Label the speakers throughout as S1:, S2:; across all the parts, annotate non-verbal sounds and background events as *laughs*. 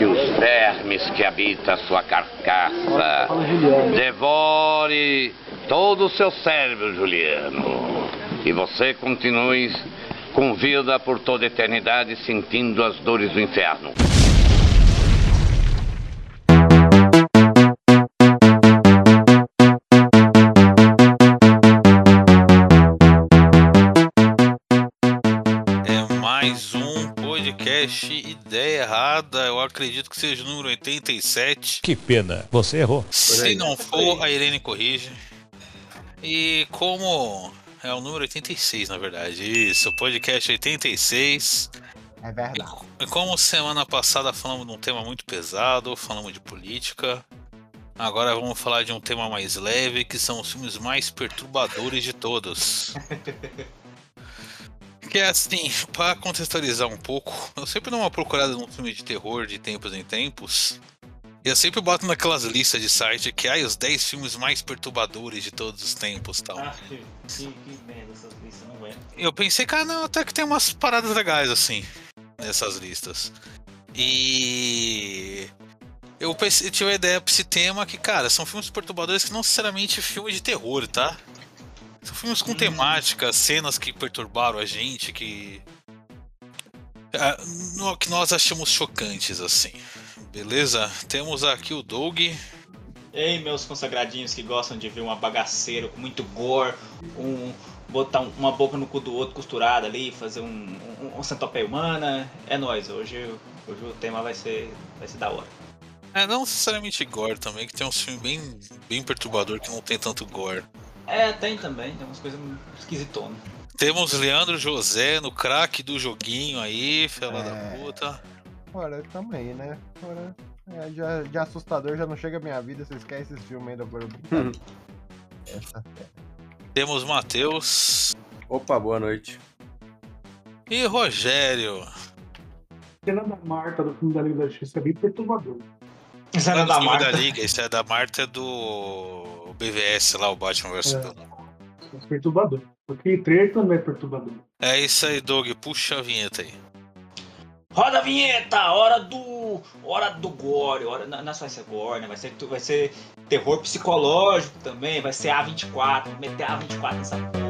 S1: que os vermes que habitam a sua carcaça devore todo o seu cérebro, Juliano. E você continue com vida por toda a eternidade sentindo as dores do inferno.
S2: Ideia Errada. Eu acredito que seja o número 87.
S3: Que pena, você errou.
S2: Se não for, a Irene corrige. E como é o número 86, na verdade. Isso, podcast 86.
S4: É verdade.
S2: E como semana passada falamos de um tema muito pesado, falamos de política. Agora vamos falar de um tema mais leve, que são os filmes mais perturbadores de todos. *laughs* Que é assim, para contextualizar um pouco, eu sempre dou uma procurada num filme de terror de tempos em tempos. E eu sempre boto naquelas listas de site que ai, os 10 filmes mais perturbadores de todos os tempos tal.
S5: Ah, que, que, que merda essas listas, não é?
S2: Eu pensei, cara, não, até que tem umas paradas legais assim nessas listas. E eu pensei, eu tive a ideia pra esse tema que, cara, são filmes perturbadores que não necessariamente filmes de terror, tá? São filmes com temática, cenas que perturbaram a gente, que. Ah, que nós achamos chocantes, assim. Beleza? Temos aqui o Doug.
S5: Ei, meus consagradinhos que gostam de ver uma bagaceira com muito gore, um, botar um- uma boca no cu do outro costurada ali, fazer um, um, um centopeia humana. É nóis, hoje, hoje o tema vai ser, vai ser da hora.
S2: É, não necessariamente gore também, que tem uns filmes bem, bem perturbador que não tem tanto gore.
S5: É, tem também, tem umas coisas esquisitonas.
S2: Temos Leandro José no craque do joguinho aí, fela
S4: É.
S2: da puta.
S4: Ora, tamo aí, né? Ora, é, já, de assustador já não chega a minha vida, vocês querem esse filme ainda por brincadeira. *laughs* Essa
S2: Temos Matheus
S6: Opa, boa noite.
S2: e Rogério.
S7: cena da Marta do filme da Liga da Justiça é bem perturbador.
S5: Isso
S2: é
S5: da Marta.
S2: da Liga, esse é da Marta é do BVS lá, o Batman vs
S7: É. É perturbador. Aquele trailer também é perturbador.
S2: É isso aí, Doug, puxa a vinheta aí.
S5: Roda a vinheta, hora do. Hora do gore. Hora, não, não só vai ser gore, né? Vai ser, vai ser terror psicológico também, vai ser A24, vou meter A24 nessa porra.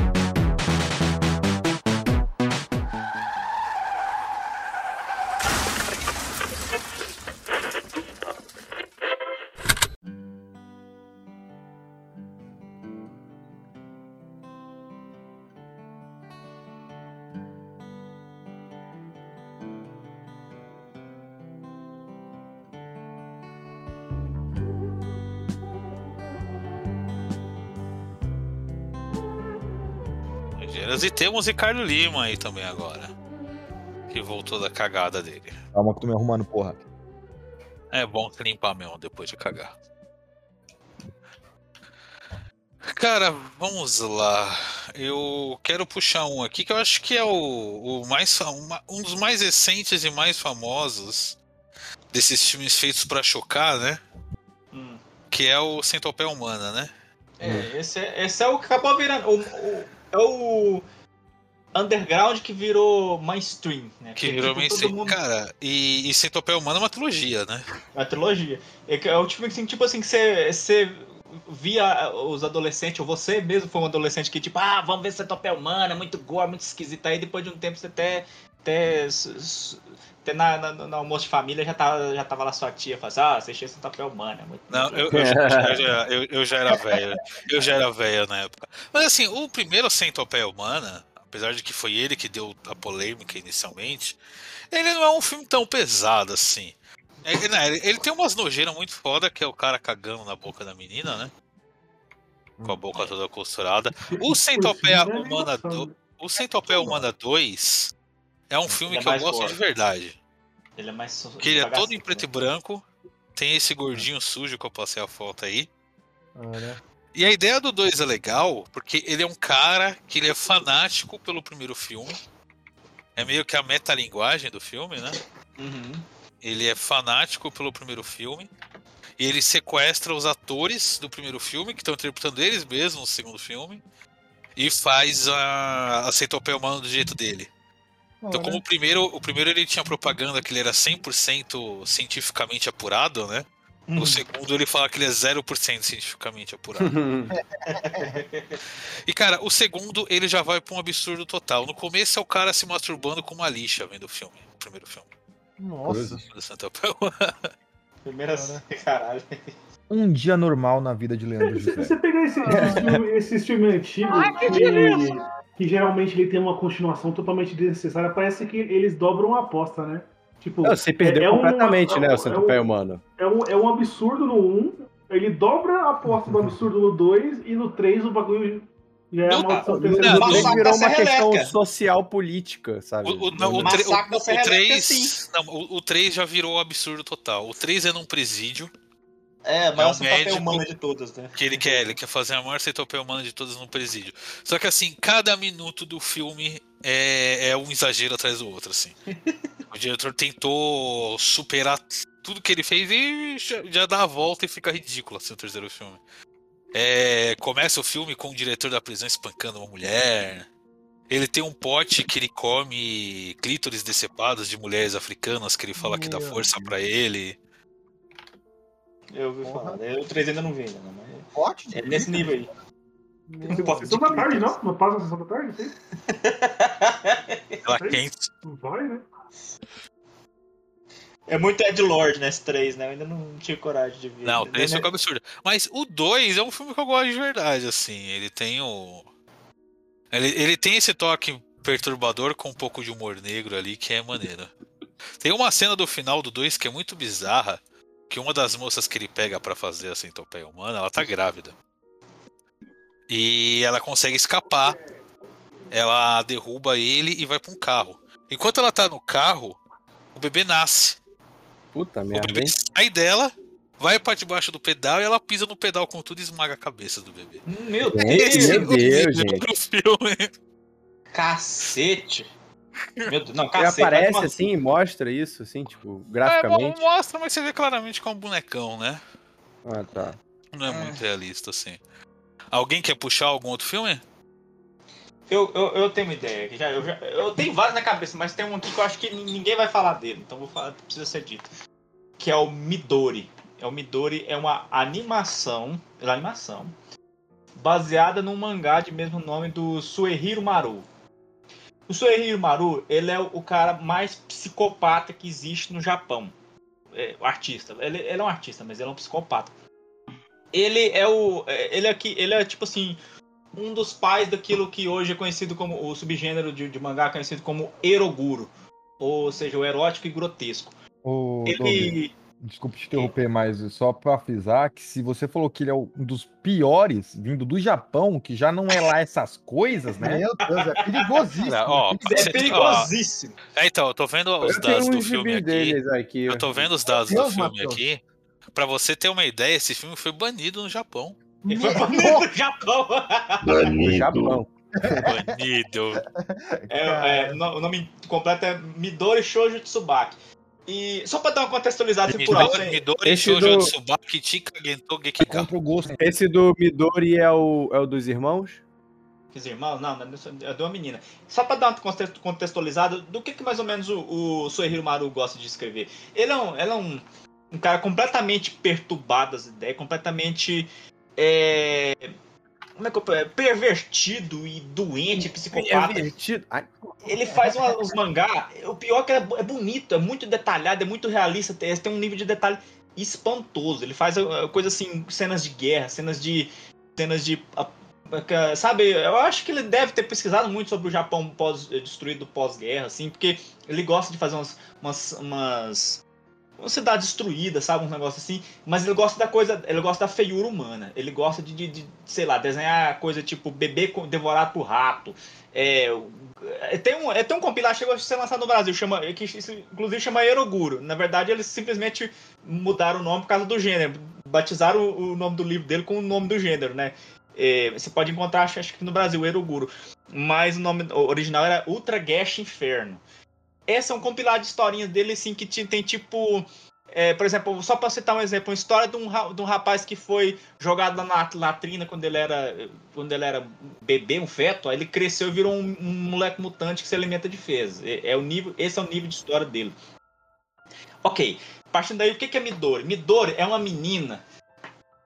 S2: E temos Ricardo Lima aí também agora. Que voltou da cagada dele.
S8: Calma que tô me arrumando, porra.
S2: É bom se limpar mesmo depois de cagar. Cara, vamos lá. Eu quero puxar um aqui que eu acho que é o, o mais uma- um dos mais recentes e mais famosos desses filmes feitos pra chocar, né?
S5: Hum.
S2: Que é o Centopeia Humana, né?
S5: É, esse é, esse é o que acabou virando. O, o- é o underground que virou mainstream, né?
S2: Que virou
S5: tipo,
S2: mainstream.
S5: mundo-
S2: Cara, e, e Centopeia Humana é uma trilogia, né?
S5: A trilogia. É, é o tipo assim, tipo assim que você, você via os adolescentes, ou você mesmo foi um adolescente que, tipo, ah, vamos ver Centopeia Humana, é muito gore, muito esquisito. Aí depois de um tempo você até. até, até na, na- no almoço de família já tava, já tava lá sua tia falando assim, ah, assistiu Centopeia Humana. é Muito
S2: Não, eu, eu já, eu já- eu- já era velho. Eu já era velho na época. Mas assim, o primeiro Centopeia Humana, apesar de que foi ele que deu a polêmica inicialmente, ele não é um filme tão pesado assim. É, né, ele, ele tem umas nojeiras muito foda, que é o cara cagando na boca da menina, né? Com a boca toda costurada. O Centopeia
S7: é
S2: Humana,
S7: animação,
S2: do, o Centopeia Humana 2 é um filme
S5: Ele é
S2: que eu
S5: mais
S2: gosto
S5: gore.
S2: de verdade.
S5: Ele é mais.
S2: Que ele é todo em preto e
S5: né?
S2: branco. Tem esse gordinho sujo que eu passei a foto aí.
S4: Ora,
S2: E a ideia do 2 é legal, porque ele é um cara que ele é fanático pelo primeiro filme. É meio que a metalinguagem do filme, né?
S5: Uhum.
S2: Ele é fanático pelo primeiro filme. E ele sequestra os atores do primeiro filme, que estão interpretando eles mesmos no segundo filme, e faz a, a Centopeia Humana do jeito dele. Então, como o primeiro, o primeiro ele tinha propaganda que ele era 100% cientificamente apurado, né?
S5: Uhum.
S2: O segundo ele fala que ele é 0% cientificamente apurado. *laughs* E cara, o segundo ele já vai pra um absurdo total. No começo é o cara se masturbando com uma lixa vendo o filme, o primeiro filme.
S4: Nossa. *laughs*
S5: Primeira. *laughs* Caralho.
S3: Um dia normal na vida de Leandro
S7: Se
S3: José.
S7: você pegar esse, esse filme, esse filme antigo, que, que geralmente ele tem uma continuação totalmente desnecessária, parece que eles dobram a aposta, né? Tipo,
S6: Não, Você perdeu
S7: é um-
S6: completamente, né,
S7: é
S6: o
S7: um-
S6: centopeia humano.
S7: é um, é um absurdo no 1, ele dobra a aposta do absurdo no 2, e no 3 o bagulho já é
S2: Não,
S7: a maldição
S5: não,
S2: não,
S6: virou uma questão
S5: Serreleca.
S6: social política, sabe?
S2: O, o, não, o, o- o
S5: Serreleca,
S2: 3,
S5: sim.
S2: não, o, o 3 já virou absurdo total. O 3 é num presídio,
S5: É,
S2: É um
S5: mas essa papel
S2: médico-
S5: humana de todas, né?
S2: que ele quer, ele quer fazer a maior centopeia humana de todas no presídio. Só que assim, cada minuto do filme é, é um exagero atrás do outro, assim. *laughs* O diretor tentou superar tudo que ele fez e já, já dá a volta e fica ridículo assim o terceiro filme. É, começa o filme com o diretor da prisão espancando uma mulher. Ele tem um pote que ele come clítoris decepados de mulheres africanas que ele fala que dá
S4: Meu
S2: força pra ele.
S5: Eu ouvi
S4: Porra.
S5: falar. Eu, o 3 ainda não vi ainda, não, mas
S4: de
S5: é nesse nível aí.
S4: Meu
S5: Pote
S7: Sessão da tarde, não? Não passa sessão da tarde? Sim?
S2: Ela
S7: Sim.
S2: quente.
S7: Não vai, né?
S5: É muito Ed Lord nesse 3, né? Eu ainda não tive coragem de ver.
S2: Não, o
S5: Né?
S2: 3 ficou absurdo. Mas o 2 é um filme que eu gosto de verdade, assim. Ele tem o. Ele, ele tem esse toque perturbador com um pouco de humor negro ali, que é maneiro. Tem uma cena do final do 2 que é muito bizarra. Que uma das moças que ele pega pra fazer a centopeia humana, ela tá grávida. E ela consegue escapar. Ela derruba ele e vai pra um carro. Enquanto ela tá no carro, o bebê nasce.
S6: Puta
S2: O
S6: merda,
S2: bebê
S6: hein?
S2: sai dela, vai pra debaixo do pedal e ela pisa no pedal com tudo e esmaga a cabeça do bebê.
S5: Meu Deus!
S6: meu Deus, *laughs*
S2: No
S6: gente.
S2: filme.
S5: Cacete! Meu Deus, não, *laughs*
S6: Ele
S5: cacete.
S6: aparece assim e mostra isso, assim, tipo,
S2: É,
S6: graficamente.
S2: bom, mostra, mas você vê claramente que é um bonecão, né?
S6: Ah, tá.
S2: Não é
S5: É.
S2: muito realista, assim. Alguém quer puxar algum outro filme?
S5: Eu, eu, eu tenho uma ideia. Já, eu, já, eu tenho vários na cabeça, mas tem um aqui que eu acho que ninguém vai falar dele, então vou falar, precisa ser dito. Que é o Midori. É o Midori é uma animação, é uma animação baseada num mangá de mesmo nome do Suehiro Maru. O Suehiro Maru, ele é o cara mais psicopata que existe no Japão. É, o artista. Ele, ele é um artista, mas ele é um psicopata. Ele é o. é, Ele é, ele é tipo assim um dos pais daquilo que hoje é conhecido como o subgênero de, de mangá conhecido como eroguro, ou seja, o erótico e grotesco.
S3: Doug,
S5: Ele
S3: desculpa te interromper, mas só pra frisar que se você falou que ele é um dos piores, vindo do Japão, que já não é lá essas coisas, né?
S4: Meu Deus, é perigosíssimo.
S2: Ó,
S5: é perigosíssimo.
S2: É, então, eu tô vendo os
S6: Eu
S2: dados do filme aqui.
S6: aqui.
S2: Eu tô vendo os dados do
S4: Deus,
S2: filme
S4: Matheus.
S2: aqui. Pra você ter uma ideia, esse filme foi banido no Japão.
S5: Ele foi banido do Japão.
S6: do Japão.
S2: Banido.
S5: É, é, no- o nome completo é Midori Shoujo Tsubaki. E só pra dar uma contextualizada assim, por alto,
S6: Esse
S2: Shoujo
S6: do-
S2: Tsubaki Chika Gento.
S3: Contra o gosto.
S6: Esse do Midori é o, é o dos irmãos?
S5: Os irmãos? Não, não, é de uma menina. Só pra dar uma conte- contextualizada, do que, que mais ou menos o, o Suehiro Maru gosta de escrever? Ele é um, ele é um, um cara completamente perturbado das ideias, completamente. É, como é que eu, é, pervertido e doente, psicopata.
S6: Pervertido. Ai,
S5: Ele faz uma- uns mangá. O pior é que é, é bonito, é muito detalhado, é muito realista. Tem, tem um nível de detalhe espantoso. Ele faz uh, coisa assim, cenas de guerra, cenas de. cenas de. a- a- Sabe, eu acho que ele deve ter pesquisado muito sobre o Japão pós, eh, destruído pós-guerra, assim, porque ele gosta de fazer umas, umas, umas, uma cidade destruída, sabe, um negócio assim. Mas ele gosta da coisa, ele gosta da feiura humana. Ele gosta de, de, de, sei lá, desenhar coisa tipo bebê devorado por rato. É, é, tem um, é, um compilado, chegou a ser lançado no Brasil, chama, que isso, inclusive chama Eroguro. Na verdade, eles simplesmente mudaram o nome por causa do gênero. Batizaram o, o nome do livro dele com o nome do gênero, né? É, você pode encontrar, acho, acho que no Brasil, Eroguro. Mas o nome original era Ultra Gash Inferno. Esse é um compilado de historinhas dele, assim, que tem tipo. É, por exemplo, só para citar um exemplo, uma história de um, de um rapaz que foi jogado na latrina quando ele era quando ele era bebê, um feto, aí ele cresceu e virou um, um moleque mutante que se alimenta de fezes. É, é o nível, esse é o nível de história dele. Ok, partindo daí, o que que é Midori? Midori é uma menina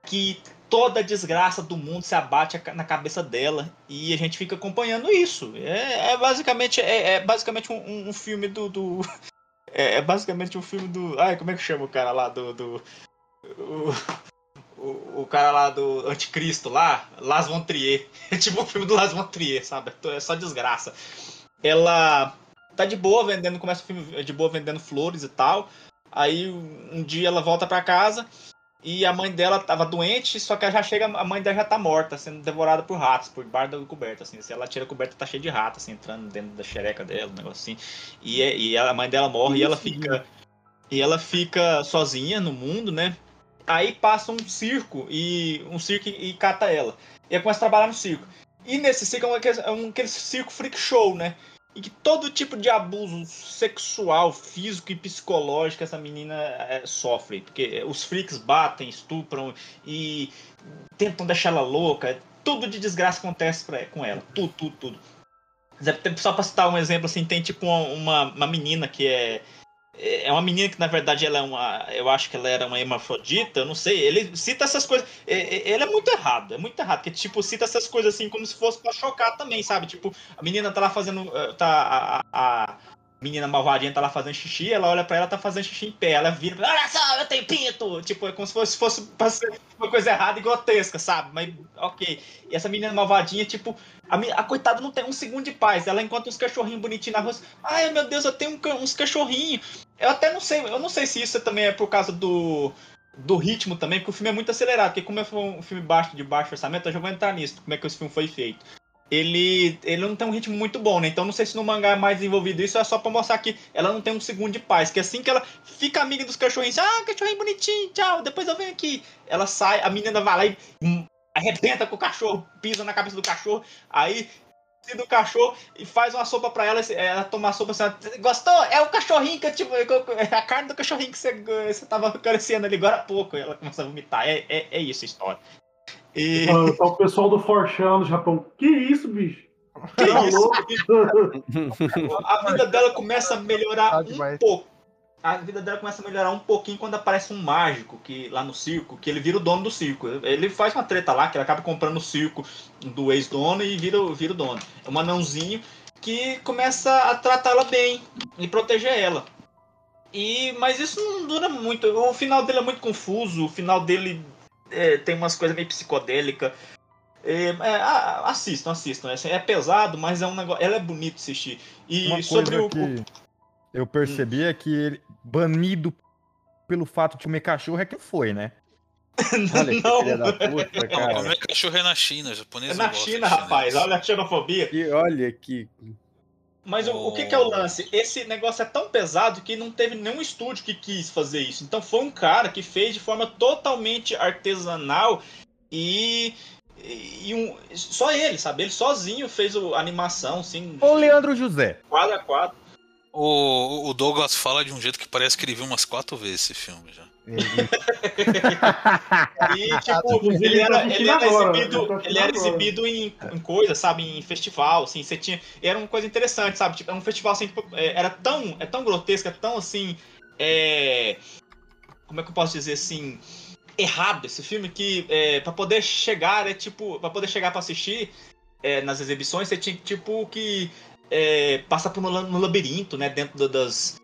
S5: que toda a desgraça do mundo se abate na cabeça dela e a gente fica acompanhando isso. É, é basicamente é, é basicamente um- um, um filme do, do- *laughs* é, é basicamente um filme do ai como é que chama o cara lá do, do o, o, o cara lá do Anticristo lá, Las von Trier. *laughs* É tipo o filme do Las von Trier, sabe? É só desgraça. Ela tá de boa vendendo, começa o filme de boa vendendo flores e tal. Aí um dia ela volta pra casa e a mãe dela tava doente, só que ela já chega, a mãe dela já tá morta, sendo devorada por ratos, por debaixo da coberta, assim. Se ela tira a coberta, tá cheia de ratos, assim, entrando dentro da xereca dela, um negócio assim. E, é- e a mãe dela morre e ela fica. E ela fica sozinha no mundo, né? Aí passa um circo e um circo e, e cata ela. E ela começa a trabalhar no circo. E nesse circo é um, é um aquele circo freak show, né? E que todo tipo de abuso sexual, físico e psicológico essa menina é, sofre. Porque os freaks batem, estupram e tentam deixar ela louca. Tudo de desgraça acontece pra, com ela. Tudo, tudo, tudo. Só pra citar um exemplo, assim, tem tipo uma, uma menina que é. É uma menina que, na verdade, ela é uma. Eu acho que ela era uma hermafrodita, eu não sei. Ele cita essas coisas. é- é- Ele é muito errado, é muito errado. Porque, tipo, cita essas coisas assim como se fosse pra chocar também, sabe? Tipo, a menina tá lá fazendo. eh, Tá, a- a menina malvadinha tá lá fazendo xixi, ela olha pra ela tá fazendo xixi em pé. Ela vira, olha só, eu tenho pinto! Tipo, é como se fosse, fosse uma coisa errada e grotesca, sabe? Mas, ok. E essa menina malvadinha, tipo, a, a coitada não tem um segundo de paz. Ela encontra uns cachorrinhos bonitinhos na rua. Ai, meu Deus, eu tenho uns cachorrinhos. Eu até não sei, eu não sei se isso também é por causa do, do ritmo também, porque o filme é muito acelerado. Porque como é um filme baixo, de baixo orçamento, eu já vou entrar nisso, como é que esse filme foi feito. Ele, ele não tem um ritmo muito bom, né? Então não sei se no mangá é mais desenvolvido isso, é só pra mostrar que ela não tem um segundo de paz. Que assim que ela fica amiga dos cachorrinhos, ah, cachorrinho bonitinho, tchau, depois eu venho aqui. Ela sai, a menina vai lá e hum, arrebenta com o cachorro, pisa na cabeça do cachorro, aí do cachorro e faz uma sopa pra ela, ela toma a sopa assim, gostou? É o cachorrinho que eu tipo, é a carne do cachorrinho que você, você tava acariciando ali agora há pouco. Ela começa a vomitar. É, é, é isso a história. E...
S7: Tá o pessoal do Forchan no Japão. Que isso, bicho?
S5: Que
S7: Tá
S5: isso? *laughs* A vida dela começa a melhorar
S4: Tá
S5: um pouco. A vida dela começa a melhorar um pouquinho quando aparece um mágico que lá no circo, que ele vira o dono do circo. Ele faz uma treta lá, que ele acaba comprando o circo do ex-dono e vira, o- vira o dono. É um anãozinho que começa a tratá-la bem e proteger ela. E, mas isso não dura muito. O final dele é muito confuso. O final dele é, tem umas coisas meio psicodélicas. É, é, a- assistam, assistam. É, é pesado, mas é um negócio. Ela é bonito assistir. E
S3: Uma
S5: sobre
S3: coisa
S5: o.
S3: que eu percebi é que ele, banido pelo fato de comer cachorro, é que foi, né? *laughs*
S6: Olha que
S5: Não.
S6: filha da puta,
S2: Não,
S6: cara.
S2: comer cachorro é na China,
S5: É
S2: japonês
S5: na
S2: não gosta de
S5: China, rapaz. Olha a xenofobia.
S6: E olha que.
S5: Mas o, o que, que é o lance? Esse negócio é tão pesado que não teve nenhum estúdio que quis fazer isso. Então foi um cara que fez de forma totalmente artesanal e. e um, só ele, sabe? Ele sozinho fez o- a animação, assim,
S3: Ô, Leandro José.
S5: quadro a quadro.
S2: O, o Douglas fala de um jeito que parece que ele viu umas quatro vezes esse filme já. *laughs*
S5: E, tipo,
S7: Inclusive,
S5: ele
S7: ele
S5: era, ele
S7: assistindo
S5: era exibido,
S7: ele
S5: ele era exibido em, em coisa, sabe, em festival, assim, você tinha, era uma coisa interessante, sabe, tipo, era um festival assim, que, é, era tão, é tão grotesco, é tão assim, é, como é que eu posso dizer assim, errado esse filme que é, para poder chegar, é tipo, para poder chegar para assistir é, nas exibições, você tinha tipo que é, passar por um, no labirinto, né, dentro da- das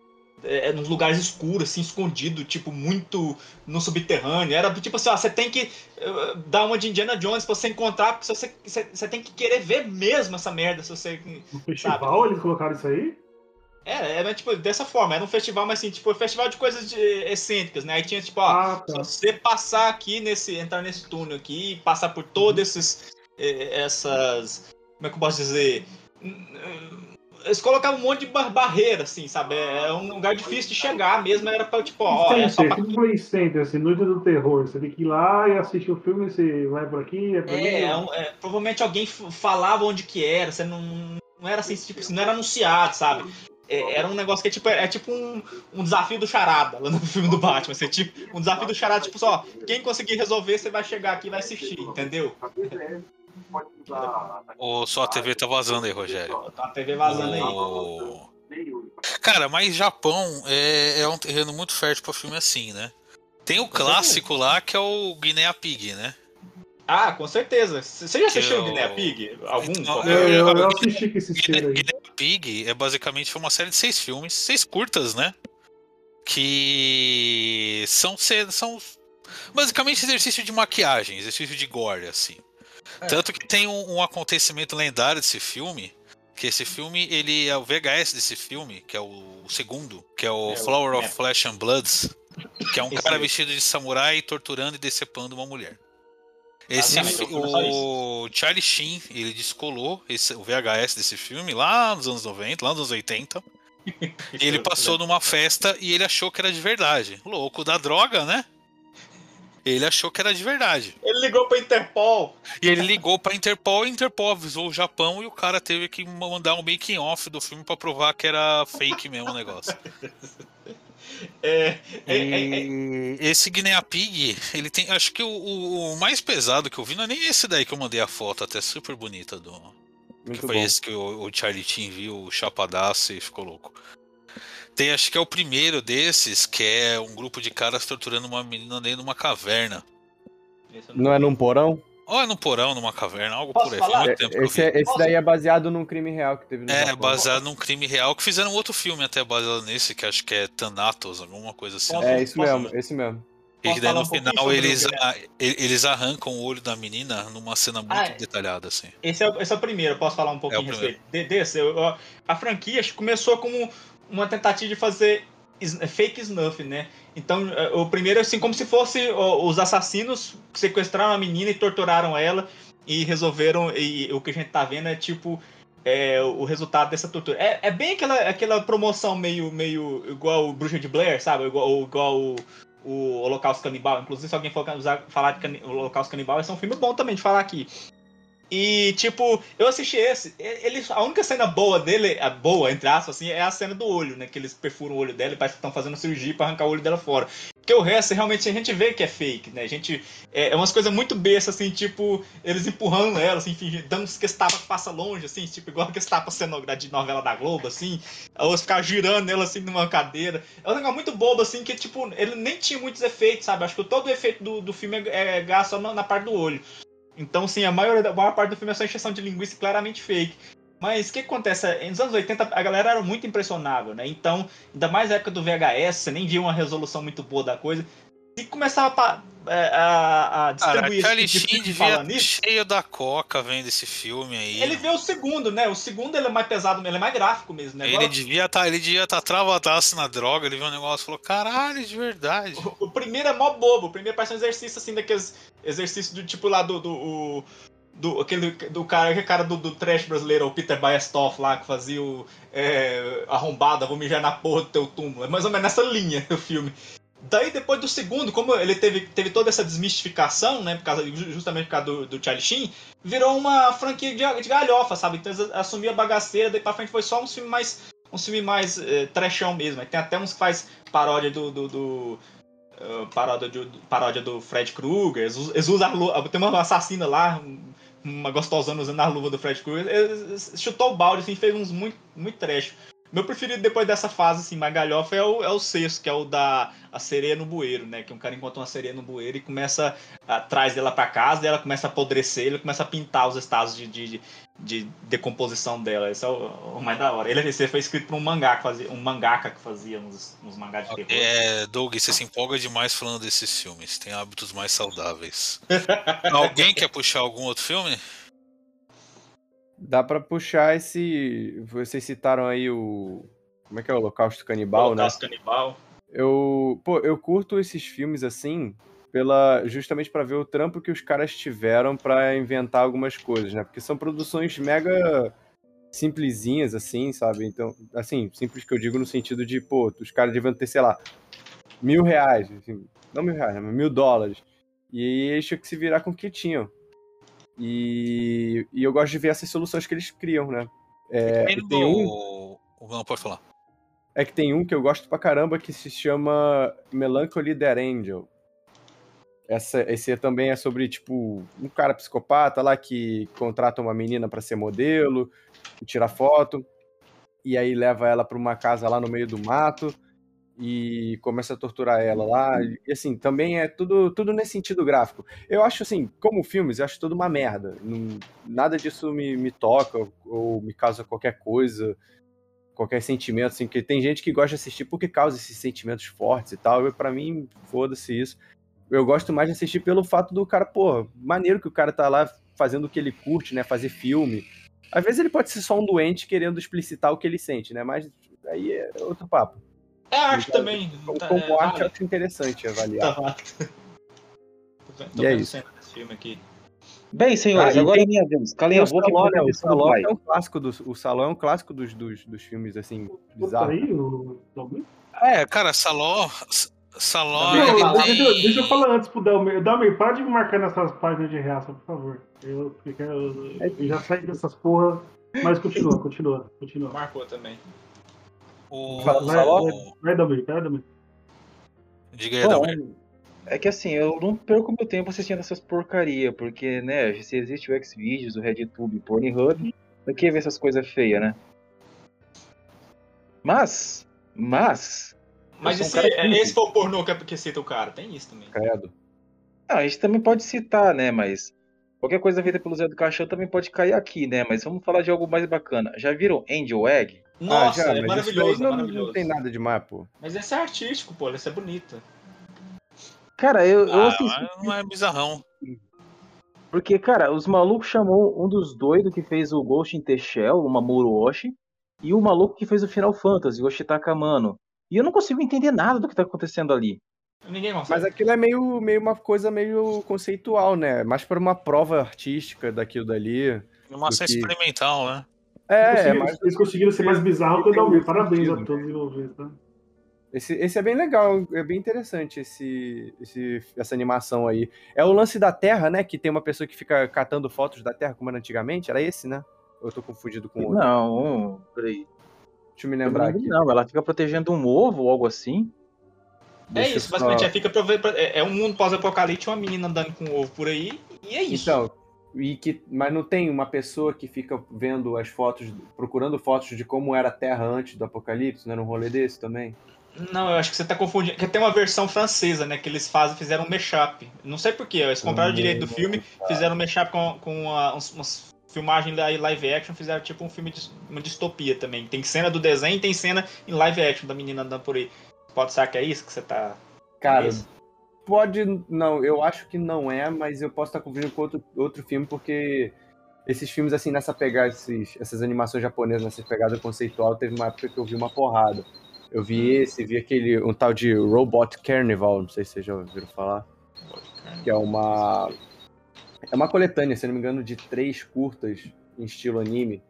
S5: é, nos lugares escuros, assim, escondido, tipo, muito no subterrâneo. Era tipo assim, ó, você tem que eh, dar uma de Indiana Jones pra você encontrar, porque você, você, você tem que querer ver mesmo essa merda, se você...
S7: No festival eles colocaram isso aí?
S5: É, era tipo, dessa forma, era um festival, mas assim, tipo, festival de coisas de- excêntricas, né? Aí tinha, tipo, ó,
S7: Ah,
S5: se
S7: tá.
S5: você passar aqui nesse, entrar nesse túnel aqui, passar por todos esses, eh, essas, como é que eu posso dizer? Eles colocavam um monte de bar- barreira, assim, sabe? É é um lugar difícil de chegar mesmo, era pra, tipo, ó, é só pra
S7: tipo Play Center, assim, noite do terror. Você tem que ir lá e assistir o filme, você vai por aqui, é por ali.
S5: É, é um- é, provavelmente alguém falava onde que era, você não, não era assim, tipo, assim, não era anunciado, sabe? é, era um negócio que é tipo, é tipo um, um desafio do charada lá no *laughs* filme do Batman. Assim, tipo, um desafio do charada, tipo, só, quem conseguir resolver, você vai chegar aqui e vai assistir, entendeu?
S2: Ou só a TV tá vazando aí, Rogério?
S5: Tá a TV vazando aí.
S2: Cara, mas Japão é, é um terreno muito fértil pra filme assim, né? Tem o clássico lá que é o Guinea Pig, né?
S5: Ah, com certeza. Você já assistiu
S2: eu-
S5: o Guinea Pig? Algum?
S2: Então,
S5: Qualquer?
S7: Eu, eu, eu
S2: eu-
S7: assisti com esse cheiro aí.
S2: Guinea Pig é basicamente uma série de seis filmes, seis curtas, né? Que são, são basicamente exercício de maquiagem, exercício de gore, assim.
S5: É.
S2: Tanto que tem um, um acontecimento lendário desse filme, que esse filme, ele é o VHS desse filme, que é o segundo, que é o
S5: É, o-
S2: Flower of. Flesh and Bloods, que é um
S5: Esse
S2: cara
S5: mesmo.
S2: vestido de samurai torturando e decepando uma mulher. Esse,
S5: o é
S2: o Charlie Sheen, ele descolou esse, o VHS desse filme lá nos anos 90, lá nos anos 80. E *laughs* ele passou numa festa e ele achou que era de verdade. Louco da droga, né? Ele achou que era de verdade.
S5: Ele ligou pra Interpol.
S2: E ele ligou pra Interpol e Interpol avisou o Japão e o cara teve que mandar um making off do filme pra provar que era fake mesmo o negócio.
S5: É, *laughs* é, é, é,
S2: E esse Guinea Pig, ele tem. Acho que o, o- o mais pesado que eu vi não é nem esse daí que eu mandei a foto, até super bonita do. Que
S6: Muito
S2: foi
S6: bom.
S2: esse que o, o Charlie Chin viu, o chapadaço e ficou louco. Tem, acho que é o primeiro desses, que é um grupo de caras torturando uma menina dentro de uma caverna.
S6: Não é num porão?
S2: Ou é num porão, numa caverna, algo
S5: Posso
S2: por aí.
S5: falar?
S6: É,
S2: muito tempo que eu
S6: Esse,
S2: vi.
S6: é- esse daí é baseado num crime real que teve no
S2: É,
S6: Japão.
S2: baseado num crime real, que fizeram outro filme até baseado nesse, que acho que é Thanatos, alguma coisa assim.
S5: Posso-
S6: É, isso
S5: Posso-
S6: mesmo, esse mesmo.
S2: E daí no
S5: um pouquinho
S2: final eles, a- eles arrancam o olho da menina numa cena muito
S5: Ah, é.
S2: detalhada, assim.
S5: Esse é, o- esse é o primeiro, eu posso falar um pouquinho
S2: É o
S5: a respeito de- desse. Eu- a franquia acho que começou como uma tentativa de fazer is- fake snuff, né? Então, eh, o primeiro é assim, como se fosse os assassinos que sequestraram a menina e torturaram ela e resolveram. E o que a gente tá vendo é tipo. é, o resultado dessa tortura. É, é bem aquela, aquela promoção meio, meio igual o Bruxa de Blair, sabe? Igual, igual o, o Holocausto Canibal. Inclusive, se alguém for usar, falar de cani- Holocausto Canibal, esse é um filme bom também de falar aqui. E, tipo, eu assisti esse. Ele, a única cena boa dele, a boa, entre aspas, assim, é a cena do olho, né? Que eles perfuram o olho dela e parece que estão fazendo cirurgia pra arrancar o olho dela fora. Porque o resto, realmente, a gente vê que é fake, né? A gente. É, é umas coisas muito bestas, assim, tipo, eles empurrando ela, assim, fingindo, dando que estava passa longe, assim, tipo, igual que estava sendo de novela da Globo, assim. Ou ficar girando ela, assim, numa cadeira. É um negócio muito bobo, assim, que, tipo, ele nem tinha muitos efeitos, sabe? Acho que todo o efeito do, do filme é, é gasto só na, na parte do olho. Então, sim, a maior, a maior parte do filme é só encheção de linguiça claramente fake. Mas o que acontece? Nos anos 80 a galera era muito impressionável, né? Então, ainda mais na época do VHS, você nem via uma resolução muito boa da coisa. E começava a, a, a
S2: Cara,
S5: distribuir
S2: Charlie
S5: esse tipo de fala nisso.
S2: cheio da coca vendo esse filme aí.
S5: Ele vê o segundo, né? O segundo ele é mais pesado, ele é mais gráfico mesmo, né?
S2: Ele
S5: Agora,
S2: devia estar, ele devia estar travadaço na droga, ele viu um negócio e falou, caralho, de verdade.
S5: O, o primeiro é mó bobo. O primeiro parece um exercício assim, daqueles exercícios do tipo lá do. do, o- do aquele do cara, aquele cara do, do trash brasileiro, o Peter Baestoff lá, que fazia o é, arrombada, vou mijar na porra do teu túmulo. É mais ou menos nessa linha *laughs* o filme. Daí, depois do segundo, como ele teve, teve toda essa desmistificação, né? Por causa, ju- justamente por causa do, do Charlie Sheen, virou uma franquia de, de galhofa, sabe? Então assumiu a bagaceira, daí pra frente foi só um filme mais. Um filme mais é, trashão mesmo. Aí Tem até uns que faz paródia do. do, do uh, paródia, do, paródia do Fred Krueger. Eles, us- eles usam luva. Tem uma assassina lá, um- uma gostosona usando a luva do Fred Krueger. Chutou o balde, assim, fez uns muito, muito trash. Meu preferido depois dessa fase, assim, mais galhofa, é o, é o sexto, que é o da a sereia no bueiro, né? Que um cara encontra uma sereia no bueiro e começa atrás dela pra casa, e ela começa a apodrecer, ele começa a pintar os estados de, de, de decomposição dela. Esse é o, o mais da hora. Ele esse foi escrito por um mangá que fazia, um mangaka que fazia uns, uns mangás de terror.
S2: É, Doug, você se empolga demais falando desses filmes, tem hábitos mais saudáveis. *laughs* Alguém quer puxar algum outro filme?
S6: Dá pra puxar esse. Vocês citaram aí o. Como é que é o Holocausto Canibal, né?
S5: Holocausto Canibal.
S6: Eu, pô, eu curto esses filmes assim, pela justamente pra ver o trampo que os caras tiveram pra inventar algumas coisas, né? Porque são produções mega simplesinhas assim, sabe? Então, assim, simples que eu digo no sentido de, pô, os caras deviam ter, sei lá, mil reais, assim, não mil reais, né, mas mil dólares. E aí eles tinham que se virar com o que tinham. E, e eu gosto de ver essas soluções que eles criam, né? É,
S2: Tem
S6: tem um
S2: Não, pode falar.
S6: é que tem um que eu gosto pra caramba que se chama Melancholy Dead Angel. Essa, esse também é sobre, tipo, um cara psicopata lá que contrata uma menina pra ser modelo, tira foto, e aí leva ela pra uma casa lá no meio do mato e começa a torturar ela lá. E assim, também é tudo, tudo nesse sentido gráfico. Eu acho assim, como filmes, eu acho tudo uma merda. Não- nada disso me, me toca ou me causa qualquer coisa, qualquer sentimento, assim, porque tem gente que gosta de assistir porque causa esses sentimentos fortes e tal. Eu, pra mim, foda-se isso. Eu gosto mais de assistir pelo fato do cara, pô, maneiro que o cara tá lá fazendo o que ele curte, né? Fazer filme. Às vezes ele pode ser só um doente querendo explicitar o que ele sente, né? Mas aí é outro papo.
S5: É arte também.
S6: Como,
S5: tá-
S6: como
S5: é,
S6: eu
S5: vale.
S6: acho interessante avaliar.
S5: Tá, vale. *laughs* Tô tô
S6: E é isso.
S5: cena desse filme aqui.
S8: Bem, senhores,
S6: Ah,
S8: agora
S6: tem-
S8: é minha vez. Calem a
S6: o
S8: boca
S6: Saló,
S8: vão
S6: né? O
S8: pai.
S6: é um clássico dos, o Saló é um clássico dos, dos, dos filmes, assim, bizarros.
S7: o.
S2: É, cara, Saló. Saló,
S5: Não,
S2: ele
S7: Não,
S2: tem.
S7: deixa, eu- deixa eu falar antes pro Dalmir. Dalmir, para de marcar nessas páginas de reaça, por favor. Eu, eu, eu- eu já saí dessas porra. Mas continua, continua, continua.
S5: Marcou também.
S2: O,
S6: Fala.
S2: Diga aí,
S8: Bom, é que assim, eu não perco meu tempo assistindo essas porcaria, porque, né, se existe o Xvideos, o RedTube, o Pornhub, pra que ver essas coisas feias, né? Mas, mas,
S5: Mas
S8: um
S5: esse,
S8: cara
S5: é, esse foi o pornô que, é porque cita o cara. Tem isso também.
S6: Credo.
S8: não, a gente também pode citar, né, mas qualquer coisa feita pelo Zé do Caixão também pode cair aqui, né, mas vamos falar de algo mais bacana. Já viram Angel Egg?
S5: Nossa,
S6: Ah, já,
S5: é
S6: mas
S5: maravilhoso, é
S6: não,
S5: maravilhoso.
S6: não tem nada demais, pô.
S5: Mas esse é artístico, pô. Esse é bonito.
S8: Cara, eu, eu
S2: Ah,
S8: assisti,
S2: mas não é bizarrão.
S8: porque, cara, os malucos chamou um dos doidos que fez o Ghost in the Shell, o Mamoru Oshii, e o maluco que fez o Final Fantasy, o Yoshitaka Mano. E eu não consigo entender nada do que tá acontecendo ali.
S5: Ninguém
S6: Mas
S5: consegue.
S6: aquilo é meio, meio uma coisa meio conceitual, né? Mais para uma prova artística daquilo dali.
S2: Uma ação
S6: que-
S2: experimental, né?
S6: É, é
S7: Eles
S6: mais
S7: Eles conseguiram ser mais bizarro que o
S6: tem
S7: Dalmir.
S6: muito
S7: Parabéns a todos os envolvidos, tá?
S6: Esse, esse é bem legal, é bem interessante esse, esse- essa animação aí. É o lance da Terra, né? Que tem uma pessoa que fica catando fotos da Terra, como era antigamente. Era esse, né? Ou eu tô confundido com outro?
S8: Não, peraí.
S6: Deixa eu me
S8: Eu não
S6: lembrar aqui.
S8: Não, ela fica protegendo um ovo ou algo assim.
S5: É
S6: Deixa
S5: isso,
S6: só-
S5: basicamente. É, fica pra ver- pra- é, é um mundo pós-apocalipse, uma menina andando com um ovo por aí, e é isso.
S6: Então, e que, mas não tem uma pessoa que fica vendo as fotos, procurando fotos de como era a Terra antes do apocalipse, não era um rolê desse também?
S5: Não, eu acho que você tá confundindo. Que tem uma versão francesa, né? Que eles fazem, fizeram um mashup. Não sei porquê, eles compraram o direito do filme, fizeram um mashup com, com uma, uns, umas filmagens lá em live action, fizeram tipo um filme de uma distopia também. Tem cena do desenho e tem cena em live action da menina andando por aí. Pode ser que é isso que você tá.
S6: Cara? Pode. Não, eu acho que não é, mas eu posso estar confundindo com outro, outro filme, porque esses filmes, assim, nessa pegada, esses, essas animações japonesas, nessa pegada conceitual, teve uma época que eu vi uma porrada. Eu vi esse, vi aquele, um tal de Robot Carnival, não sei se vocês já ouviram falar, que é uma. É uma coletânea, se não me engano, de três curtas em estilo anime,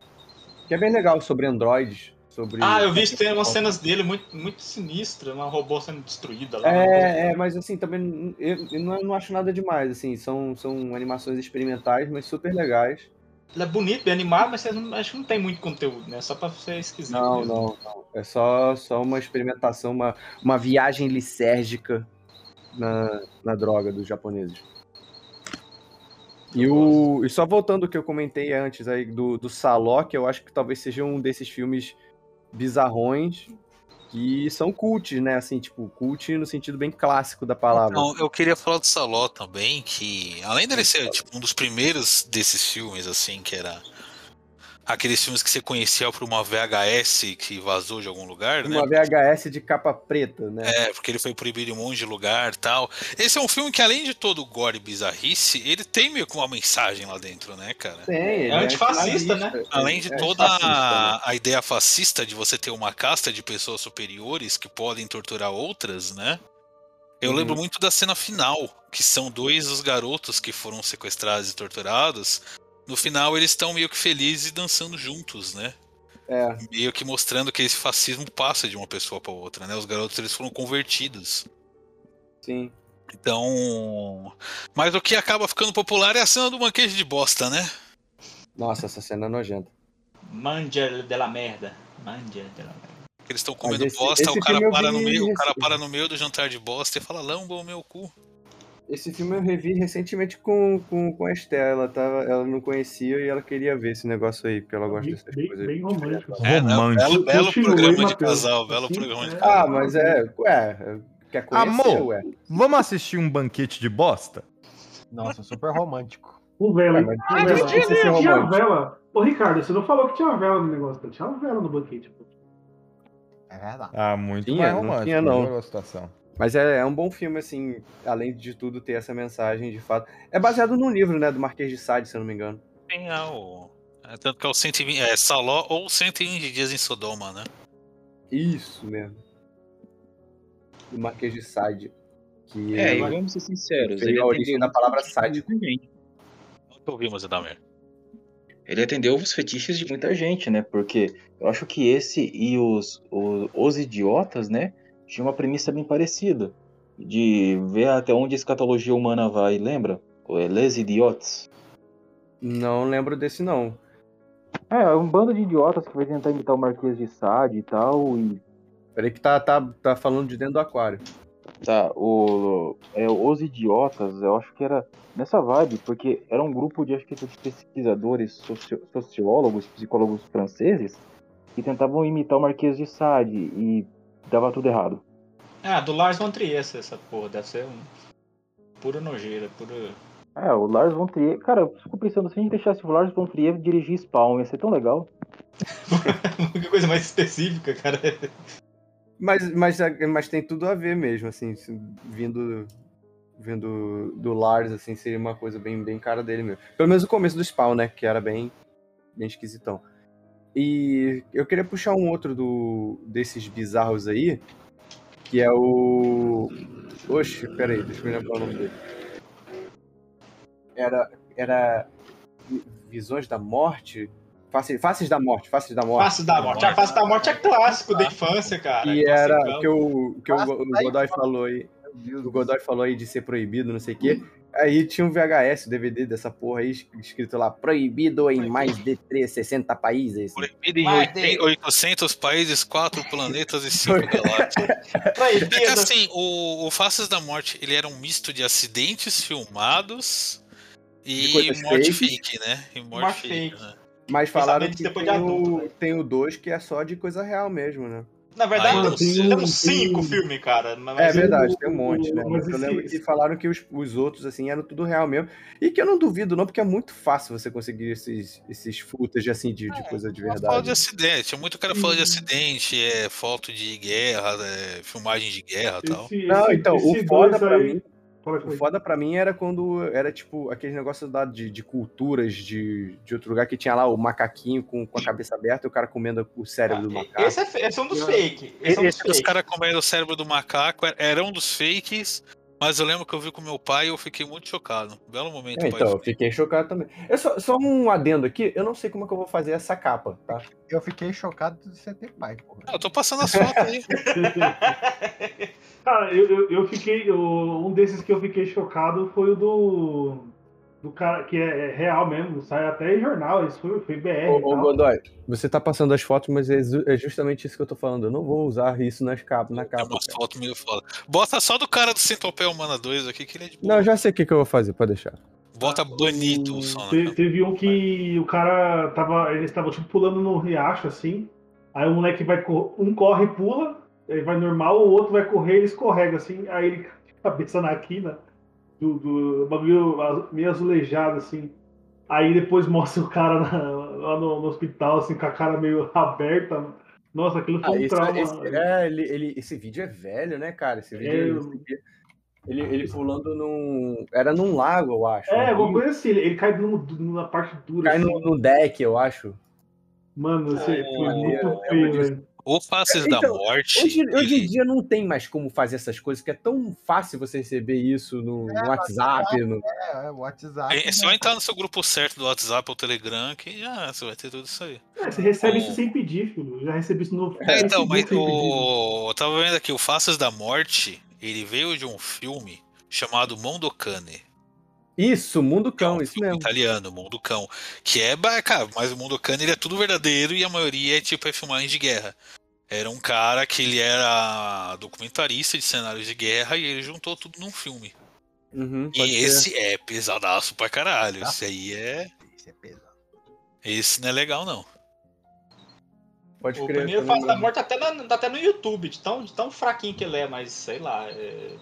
S6: que é bem legal sobre androides. Sobre
S5: Ah, eu vi tem umas cenas dele muito, muito sinistras, uma robô sendo destruída lá.
S6: É, é, mas assim, também eu, eu não, não acho nada demais, assim, são, são animações experimentais, mas super legais.
S5: Ele é bonito, bem animado, mas não- acho que não tem muito conteúdo, né? Só pra ser esquisito.
S6: Não,
S5: mesmo.
S6: não, não. É só, só uma experimentação, uma, uma viagem lisérgica na, na droga dos japoneses. E, o, e só voltando ao que eu comentei antes aí do, do Saló, que eu acho que talvez seja um desses filmes bizarrões que são cult, né? Assim, tipo, cult no sentido bem clássico da palavra.
S2: Então, eu queria falar do Saló também, que além dele ser tipo, um dos primeiros desses filmes, assim, que era aqueles filmes que você conhecia por uma VHS que vazou de algum lugar, né?
S6: Uma VHS de capa preta, né?
S2: É, porque ele foi proibido em um monte de lugar e tal. Esse é um filme que, além de todo o gore e bizarrice, ele tem meio que uma mensagem lá dentro, né, cara?
S6: Tem, ele
S5: É antifascista, né?
S2: Além de
S6: É
S2: toda
S6: antifascista, né?
S2: a, a ideia fascista de você ter uma casta de pessoas superiores que podem torturar outras, né? Eu
S6: Uhum.
S2: lembro muito da cena final, que são dois os garotos que foram sequestrados e torturados. No final, eles estão meio que felizes e dançando juntos, né?
S6: É,
S2: Meio que mostrando que esse fascismo passa de uma pessoa para outra, né? Os garotos eles foram convertidos.
S6: sim.
S2: Então. Mas o que acaba ficando popular é a cena do banquete de bosta, né?
S6: Nossa, essa cena é nojenta.
S5: Manja de la merda. Manja de la merda.
S2: Eles estão comendo
S6: esse-
S2: bosta,
S6: esse
S2: o cara para no meio, o cara para no meio do jantar de bosta e fala, lamba o meu cu.
S6: Esse filme eu revi recentemente com, com, com a Esther. Ela, tava, ela não conhecia e ela queria ver esse negócio aí, porque ela gosta
S7: Bem,
S6: dessas
S7: bem,
S6: coisas.
S7: bem romântico.
S2: É, não,
S3: Romântico.
S2: belo, belo
S7: Continue,
S2: programa de casal, belo
S7: Assim,
S2: programa de
S7: é.
S2: casal.
S6: Ah, mas é. Ué, quer conhecer,
S3: Amor.
S6: ué?
S3: Vamos assistir um banquete de bosta?
S4: Nossa, super romântico.
S7: O vela,
S6: Ah,
S7: Tinha vela.
S6: tinha
S7: vela. Ô, Ricardo, você não falou que tinha vela no negócio, pô. Tinha vela no banquete, pô.
S4: É verdade.
S3: Ah, muito
S6: Tinha?
S3: mais
S6: Não
S3: romântico.
S6: tinha, não. Mas é, é um bom filme, assim, além de tudo, ter essa mensagem de fato. É baseado num livro, né, do Marquês de Sade, se eu não me engano.
S2: Tem é, o. É, tanto que é o 120. É Saló ou 120 dias em Sodoma, né?
S6: Isso mesmo. Do Marquês de Sade. Que
S8: É, e
S6: ele
S8: vamos ser sinceros. Ele
S6: a origem da palavra
S8: fetiches de
S6: sádico.
S8: muita gente.
S2: Não que ouvimos, Edamir.
S8: Ele atendeu os fetiches de muita gente, né? Porque eu acho que esse e os, os, os idiotas, né? Tinha uma premissa bem parecida. De ver até onde a escatologia humana vai, lembra? O Les Idiots.
S6: Não lembro desse, não.
S8: É, é um bando de idiotas que vai tentar imitar o Marquês de Sade e tal. E
S6: Peraí que tá, tá, tá falando de dentro do aquário.
S8: Tá, o, é, os idiotas, eu acho que era nessa vibe, porque era um grupo de, acho que de pesquisadores, socio- sociólogos, psicólogos franceses, que tentavam imitar o Marquês de Sade e dava tudo errado.
S5: Ah, do Lars von Trier essa porra. Deve ser um... Pura nojeira, pura...
S8: É, o Lars von Trier, cara, eu fico pensando, se a gente deixasse o Lars von Trier dirigir Spawn, ia ser tão legal. *laughs*
S5: que coisa mais específica, cara.
S6: Mas, mas, mas tem tudo a ver mesmo, assim, vindo, vindo do Lars, assim, seria uma coisa bem, bem cara dele mesmo. Pelo menos o começo do Spawn, né, que era bem, bem esquisitão. E eu queria puxar um outro do, desses bizarros aí, que é o... Oxe, peraí, deixa eu me lembrar o nome dele. Era, era Visões da Morte? Faces, Faces da Morte, Faces da Morte.
S5: Face da Morte. A Face da Morte é clássico da infância, cara.
S6: E
S5: É
S6: era que o, que o,
S4: Faces
S6: o Godoy falou aí. O Godoy falou aí de ser proibido, não sei o quê. Aí tinha um VHS, DVD dessa porra aí, escrito lá, proibido em mais de 360 países.
S2: Proibido em
S5: Mas
S2: 80 800 países, 4 planetas e 5 *laughs* galáxias. É
S5: Proibido.
S2: que assim, o, o Faces da Morte, ele era um misto de acidentes filmados e morte fake, né? E morte, fake.
S5: fake.
S2: Né?
S6: Mas falaram que
S5: depois
S6: tem
S5: de adulto, né?
S6: o, tem o 2 que é só de coisa real mesmo, né?
S5: Na verdade,
S2: Ah,
S7: tem um-
S5: temos cinco
S7: tem-
S5: filmes, cara. Mas
S6: É
S7: Mas
S6: verdade, tem um monte, né?
S7: mas
S6: eu lembro que falaram que os, os outros, assim, eram tudo real mesmo. E que eu não duvido, não, porque é muito fácil você conseguir esses, esses footage, assim, de, de coisa de
S2: Fala de
S6: verdade.
S2: acidente, tinha muito cara falando de acidente, é, foto de guerra, é, filmagem de guerra e tal.
S6: Não, então,
S7: esse
S6: o foda pra
S7: aí-
S6: mim O foda pra mim era quando era tipo aquele negócio da, de, de culturas de, de outro lugar que tinha lá o macaquinho com, com a cabeça aberta e o cara comendo o cérebro do macaco.
S5: Esse é, esse é um dos fake. Esse é um dos
S2: Esse que os
S5: fake.
S2: caras comendo o cérebro do macaco era- era um dos fakes, mas eu lembro que eu vi com meu pai e eu fiquei muito chocado. Belo momento,
S6: É,
S2: pai.
S6: então, eu fiquei chocado também. Eu só, só um adendo aqui, eu não sei como é que eu vou fazer essa capa, tá?
S4: Eu fiquei chocado de você ter pai, porra.
S2: Ah, eu tô passando as fotos aí. *laughs*
S7: Cara, eu, eu, eu fiquei. eu- um desses que eu fiquei chocado foi o do. Do cara que é, é real mesmo, sai até em jornal, isso foi, foi BR.
S6: Ô, ô. Godoy, você tá passando as fotos, mas é, é justamente isso que eu tô falando. Eu não vou usar isso nas capas, na capa. cara.
S2: fotos meio foda. Bota só do cara do Centopeia Humana 2 aqui, que ele é de boa.
S6: Não, eu já sei o que, que eu vou fazer, pode deixar.
S2: Bota banido o som.
S7: Te- Teve um que o cara tava. Eles estavam tipo pulando no riacho assim. Aí o moleque vai. Um corre e pula, aí vai normal, o outro vai correr e ele escorrega assim. Aí ele *laughs* cabeça na quina, do, do bagulho meio azulejado assim. Aí depois mostra o cara na- lá no, no hospital, assim, com a cara meio aberta. Nossa, aquilo foi
S6: Ah,
S7: um
S6: esse,
S7: trauma.
S6: esse- é, ele, ele- esse vídeo é velho, né, cara? Esse vídeo.
S7: É,
S6: esse vídeo- ele, ele pulando num. Era num lago, eu acho.
S7: É,
S6: um
S7: alguma coisa assim, ele, ele cai no- na parte dura.
S6: Cai
S7: assim.
S6: no, no deck, eu acho.
S7: Mano, esse
S2: É,
S7: foi muito
S6: lembro
S7: feio, velho.
S2: O Faces da
S6: Então,
S2: Morte.
S6: Hoje, hoje em dia não tem mais como fazer essas coisas, porque é tão fácil você receber isso no, no WhatsApp. No...
S4: É, é, o WhatsApp.
S2: É só
S4: né?
S2: entrar no seu grupo certo do WhatsApp ou Telegram que ah, você vai ter tudo isso aí.
S7: É, você recebe
S2: O-
S7: isso sem pedir, filho. Já recebi isso no
S2: É, então, mas o... eu tava vendo aqui, o Faces da Morte, ele veio de um filme chamado Mondocane.
S6: Isso, Mundo
S2: que é um
S6: Cão, isso mesmo.
S2: italiano, Mundo Cão. Que é, cara, mas o Mundo Cano ele é tudo verdadeiro e a maioria é tipo é filmagem de guerra. Era um cara que ele era documentarista de cenários de guerra e ele juntou tudo num filme.
S6: Uhum,
S2: E
S6: pode ser.
S2: esse é pesadaço pra caralho.
S4: Ah.
S2: Esse aí é.
S4: Isso é pesado.
S2: Esse não é legal, não.
S6: Pode
S5: O
S6: crer.
S5: primeiro Face da. Morte até, na- tá até no YouTube, de tão, de tão fraquinho que ele é, mas sei lá. é-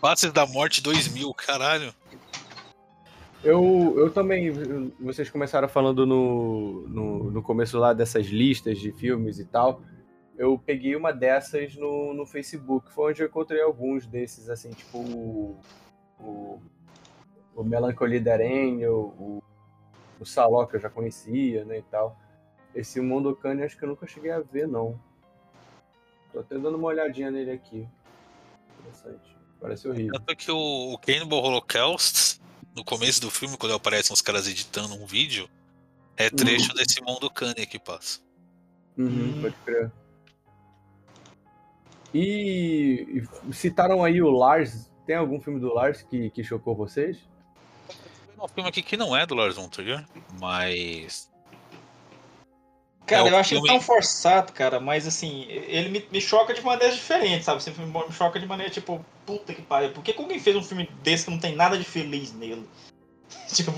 S2: Faces da Morte 2000, caralho.
S6: Eu, eu também, vocês começaram falando no, no, no começo lá dessas listas de filmes e tal. Eu peguei uma dessas no, no Facebook, foi onde eu encontrei alguns desses, assim, tipo o, o, o Melancholia Deren, o, o, Saló, que eu já conhecia, né, e tal. Esse Mondokane acho que eu nunca cheguei a ver, não. Tô até dando uma olhadinha nele aqui. Interessante. Parece horrível.
S2: Tanto que o, o Cannibal Holocaust, no começo do filme, quando aparecem os caras editando um vídeo, é trecho desse mundo Kanye que passa.
S6: Uhum, pode crer. E, citaram aí o Lars. Tem algum filme do Lars que, que chocou vocês?
S2: Tem um filme aqui que não é do Lars von Trier, mas.
S5: Cara,
S2: É,
S5: eu achei
S2: filme-
S5: tão forçado, cara, mas assim, ele me, me choca de maneiras diferentes, sabe? Esse filme me choca de maneira tipo, puta que pariu. Por que que alguém fez um filme desse que não tem nada de feliz nele? *laughs* tipo,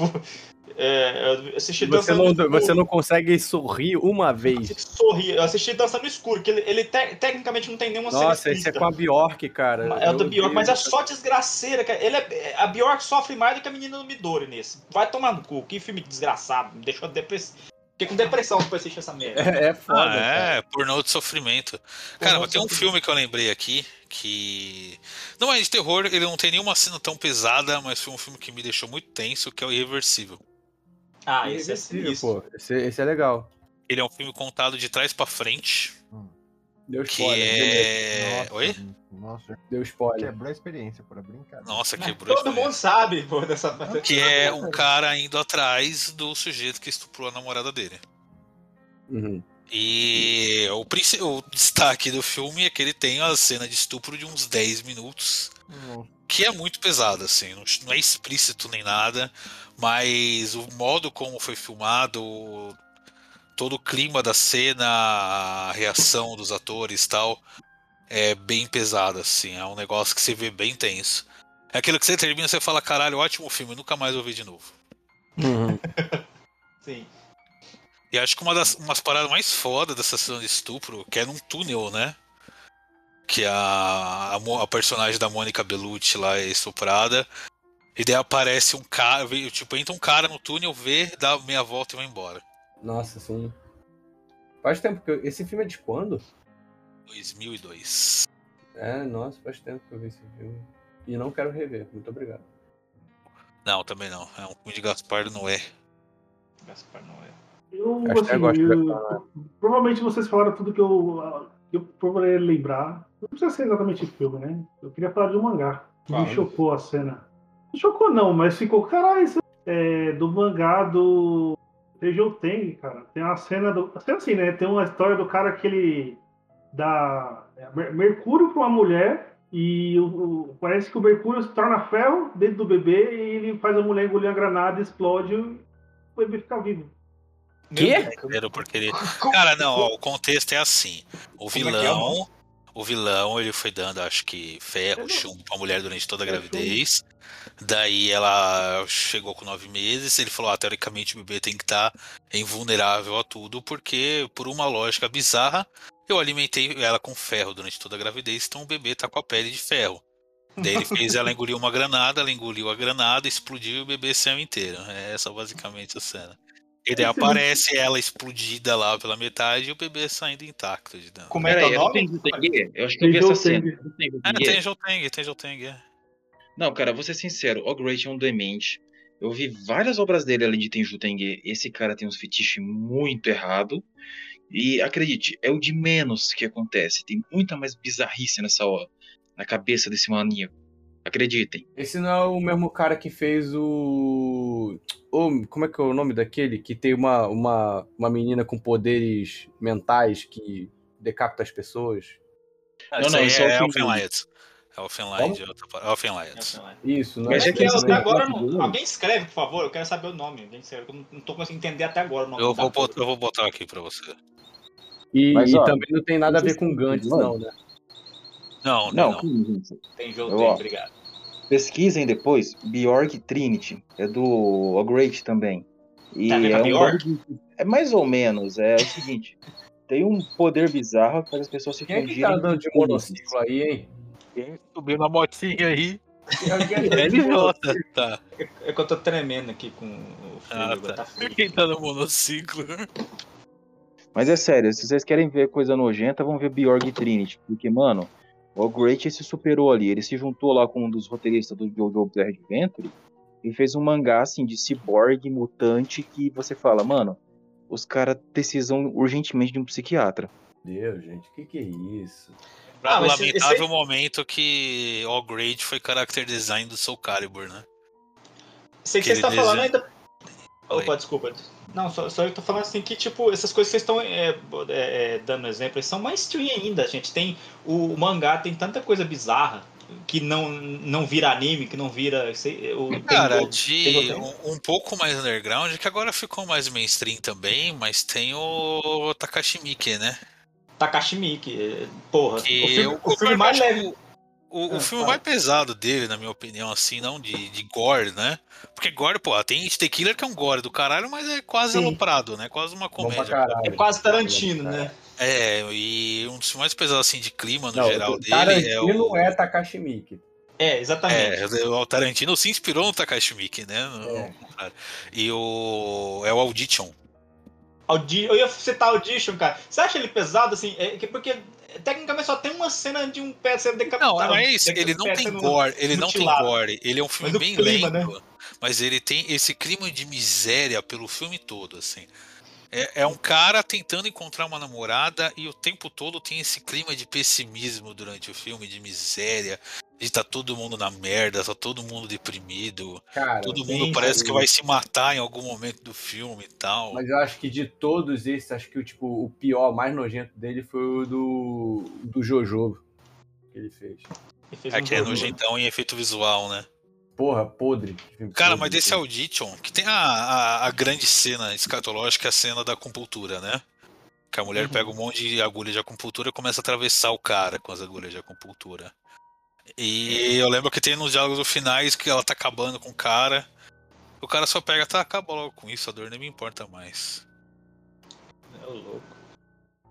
S5: é, eu assisti
S6: Você não,
S5: no Escuro.
S6: você não consegue sorrir uma vez.
S5: Sorri, eu assisti Dançando no Escuro, que ele, ele te- tecnicamente não tem nenhuma cena
S6: Nossa, esse é com a Bjork, cara.
S5: É o da
S6: Eu
S5: Bjork, mas é só desgraceira, cara. Ele é, a Bjork sofre mais do que a menina do Midori nesse. Vai tomar no cu, que filme desgraçado. Me deixou depressivo. Fiquei com depressão depois de assistir essa merda.
S6: É, é foda.
S2: Ah,
S6: cara.
S2: é, pornô de sofrimento. Cara, mas tem um filme que eu lembrei aqui que. Não é de terror, ele não tem nenhuma cena tão pesada, mas foi um filme que me deixou muito tenso, que é o Irreversível.
S5: Ah, esse é
S6: pô. Esse, esse é legal.
S2: Ele é um filme contado de trás pra frente,
S6: Deu
S2: que
S6: spoiler.
S2: é.
S4: Nossa,
S2: Oi?
S4: Nossa,
S6: Deu spoiler.
S4: quebrou a experiência, por brincadeira.
S2: Nossa, quebrou
S5: Todo
S2: isso
S5: mundo sabe, pô, dessa
S2: Que é um cara indo atrás do sujeito que estuprou a namorada dele.
S6: Uhum.
S2: E o, princi- o destaque do filme é que ele tem a cena de estupro de uns 10 minutos,
S4: Nossa.
S2: que é muito pesada, assim, não, não é explícito nem nada, mas o modo como foi filmado, todo o clima da cena, a reação dos atores e tal, é bem pesado, assim, é um negócio que você vê bem tenso. É aquilo que você termina e você fala, caralho, ótimo filme, nunca mais vou ver de novo.
S6: Uhum. *laughs*
S5: Sim.
S2: E acho que uma das umas paradas mais fodas dessa cena de estupro, que é num túnel, né? Que a, a, a personagem da Mônica Bellucci lá é estuprada. E daí aparece um cara, tipo, entra um cara no túnel, vê, dá meia volta e vai embora.
S6: Nossa, sim. Faz tempo que eu... Esse filme é de quando?
S2: 2002.
S6: É, nossa, faz tempo que eu vi esse filme. E não quero rever. Muito obrigado.
S2: Não, também não. É um filme de Gaspar Noé.
S5: Gaspar Noé.
S7: Eu,
S6: Acho que
S7: assim,
S6: eu gosto
S7: eu- provavelmente vocês falaram tudo que eu, que eu procurei lembrar. Não precisa ser exatamente filme, né? Eu queria falar de um mangá.
S5: Fala.
S7: Me chocou a cena. Não chocou não, mas ficou, caralho, é do mangá do Teijou Teng, cara. Tem uma cena do. Assim, assim, né? Tem uma história do cara que ele dá é, mer- mercúrio pra uma mulher e o, o- parece que o mercúrio se torna ferro dentro do bebê e ele faz a mulher engolir a granada, explode e o bebê fica vivo.
S6: Quê?
S2: Primeiro porque ele. *laughs* Cara, não, ó, o contexto é assim. O
S5: é que é,
S2: vilão. O vilão, ele foi dando, acho que, ferro, chumbo pra mulher durante toda a gravidez. Daí ela chegou com nove meses. Ele falou: ah, teoricamente o bebê tem que estar invulnerável a tudo, porque, por uma lógica bizarra, eu alimentei ela com ferro durante toda a gravidez, então o bebê tá com a pele de ferro. Daí ele fez ela engolir uma granada, ela engoliu a granada, explodiu e o bebê saiu inteiro. É essa basicamente a cena. E daí aparece ela explodida lá pela metade e o bebê saindo intacto de dentro.
S5: Como é que é
S9: Peraí,
S5: o
S9: Juteng? Eu acho que eu vi essa cena. Não tem
S2: É, Joteng, tem Joteng, é.
S9: Não, cara, vou ser sincero, o Great é um demente. Eu vi várias obras dele além de Tenju Tenge. Esse cara tem uns fetiches muito errado. E acredite, é o de menos que acontece. Tem muita mais bizarrice nessa hora, na cabeça desse maníaco. Acreditem.
S6: Esse não é o mesmo cara que fez o. o- como é que é o nome daquele? Que tem uma, uma, uma menina com poderes mentais que decapita as pessoas.
S2: Ah,
S9: Não,
S2: isso
S9: não, isso é o
S2: é
S9: filme
S2: Elfenlight. Elfenlight, é.
S6: Isso, não
S9: Mas
S6: é?
S9: é que
S5: até agora, não- alguém escreve, por favor, eu quero saber o nome. Alguém escreve, eu não, não tô conseguindo entender até agora o nome
S2: Eu vou, botar, eu vou botar aqui pra você.
S6: E,
S8: Mas,
S6: e
S8: ó,
S6: também não tem nada a ver com Gantz, não, né?
S2: Não,
S8: Não,
S2: não.
S8: gente,
S5: Tem jogo,
S8: Eu,
S5: tem,
S8: ó,
S5: obrigado.
S8: pesquisem depois. Bjork Trinity. É do Ogreat também. E
S5: Tá a
S8: é um de- É mais ou menos. É o seguinte. *laughs* Tem um poder bizarro que faz as pessoas se
S6: Quem é que
S8: fundirem.
S6: tá andando de monociclo aí, hein?
S2: Quem subiu na motinha aí?
S6: É
S2: LJ, tá.
S5: É que eu tô tremendo aqui com o frio,
S2: Ah, tá.
S5: tá frio.
S2: Quem tá no monociclo?
S8: Mas é sério, se vocês querem ver coisa nojenta, vão ver Bjork Trinity. Porque, mano, o Great se superou ali. Ele se juntou lá com um dos roteiristas do Jojo Bizarre Adventure e fez um mangá, assim, de ciborgue mutante que você fala, mano, os caras precisam urgentemente de um psiquiatra.
S6: Deus, gente, o que, que é isso?
S5: Ah, mas esse-
S2: lamentável
S5: esse
S2: momento que All Great foi character design do Soul Calibur, né?
S5: Sei que você
S2: Aquele
S5: está falando ainda. Opa, desculpa. Não, só, só eu tô falando assim que, tipo, essas coisas que vocês estão é, é, é, dando exemplo, são mainstream ainda, gente. Tem. O, o mangá tem tanta coisa bizarra que não, não vira anime, que não vira. sei, o, tem
S2: Cara,
S5: tem
S2: de
S5: jogo-
S2: um, um pouco mais underground, que agora ficou mais mainstream também, mas tem o Takashi Miike, né?
S5: Takashi Miike, é, porra.
S2: Que
S5: o filme, o filme mais leve.
S2: O, o
S5: Ah,
S2: filme mais pesado dele, na minha opinião, assim, não de, de gore, né? Porque gore, pô, tem It The Killer que é um gore do caralho, mas é quase
S5: Sim.
S2: aloprado, né? Quase uma comédia.
S5: É quase Tarantino, né?
S2: É, e um dos filmes mais pesados, assim, de clima no
S6: Não,
S2: geral
S6: o
S2: dele
S6: Tarantino
S2: é o...
S6: é Takashi Miike.
S5: É, exatamente.
S2: É, o Tarantino se inspirou no Takashi Miike, né? No-
S6: É.
S2: E o... é o Audition.
S5: Audi... Eu ia citar Audition, cara. Você acha ele pesado, assim? É, que- porque tecnicamente só tem uma cena de um pé sendo decapitado.
S2: Não, mas
S5: de-
S2: ele não tem gore, ele não tem
S5: mutilado.
S2: gore. Ele é um filme
S5: Mas
S2: bem
S5: clima,
S2: lento,
S5: né?
S2: mas ele tem esse clima de miséria pelo filme todo, assim. É, é um cara tentando encontrar uma namorada e o tempo todo tem esse clima de pessimismo durante o filme, de miséria, de tá todo mundo na merda, tá todo mundo deprimido,
S6: Cara,
S2: todo mundo parece que vai se matar em algum momento do filme e tal.
S6: Mas eu acho que de todos esses, acho que o, tipo, o pior, mais nojento dele foi o do, do Jojo que ele fez.
S5: Ele fez
S2: É
S5: um
S2: que é nojentão em efeito visual, né?
S6: Porra, podre.
S2: Cara,
S6: podre,
S2: mas desse. Audition, que tem a, a, a grande cena escatológica, a cena da acupuntura, né? Que a mulher
S5: Uhum.
S2: pega um monte de agulha de acupuntura e começa a atravessar o cara com as agulhas de acupuntura. E eu lembro que tem nos diálogos finais que ela tá acabando com o cara. O cara só pega, tá, acaba logo com isso, a dor nem me importa mais.
S5: É louco.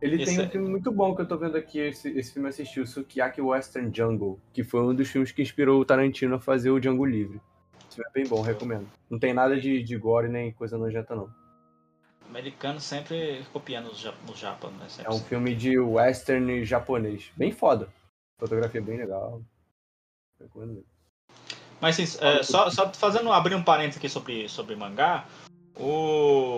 S6: Ele
S5: Esse
S6: tem um
S5: é-
S6: filme muito bom que eu tô vendo aqui, esse, esse filme eu assisti, o Sukiyaki Western Jungle, que foi um dos filmes que inspirou o Tarantino a fazer o Django Livre. Esse filme é bem bom, recomendo. Não tem nada de, de gore nem coisa nojenta, não.
S5: Americano sempre copiando os Japão, né? Sempre.
S6: É um filme de western japonês. Bem foda. Fotografia bem legal. Mesmo.
S5: Mas assim, é, só, só fazendo abrir um parênteses aqui sobre, sobre mangá, o.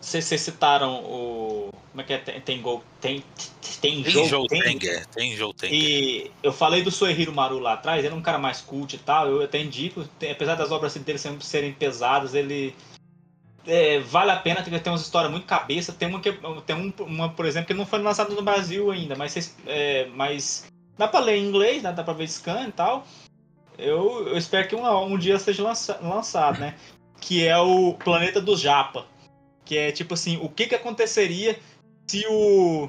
S5: Vocês citaram o. Como é que é? Tem, tem gol. Tem. Tem,
S2: Tem. Joe
S5: tem-
S2: Tenger, tem Joe Tenger.
S5: E eu falei do Suehiro Maru lá atrás, ele é um cara mais cult e tal, eu até indico, tem- apesar das obras dele sempre serem pesadas, ele é, vale a pena, porque tem umas histórias muito cabeça, tem uma, que, tem um, uma, por exemplo, que não foi lançada no Brasil ainda, mas, é, mas dá pra ler em inglês, né, dá pra ver scan e tal, eu, eu espero que um, um dia seja lança, lançado, né, que é o Planeta dos Japa, que é tipo assim, o que que aconteceria se o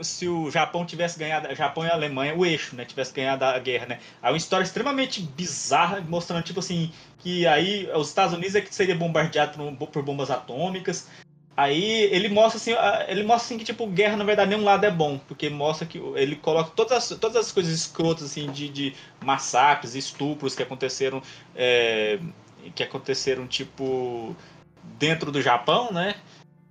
S5: se o Japão tivesse ganhado, Japão e Alemanha, o eixo, né, tivesse ganhado a guerra, né? É uma história extremamente bizarra, mostrando, tipo assim, que aí os Estados Unidos é que seria bombardeado por, por bombas atômicas. Aí ele mostra assim, ele mostra assim que tipo guerra na verdade nenhum lado é bom, porque mostra que ele coloca todas as, todas as coisas escrotas assim de, de massacres, estupros que aconteceram, é, que aconteceram tipo dentro do Japão, né?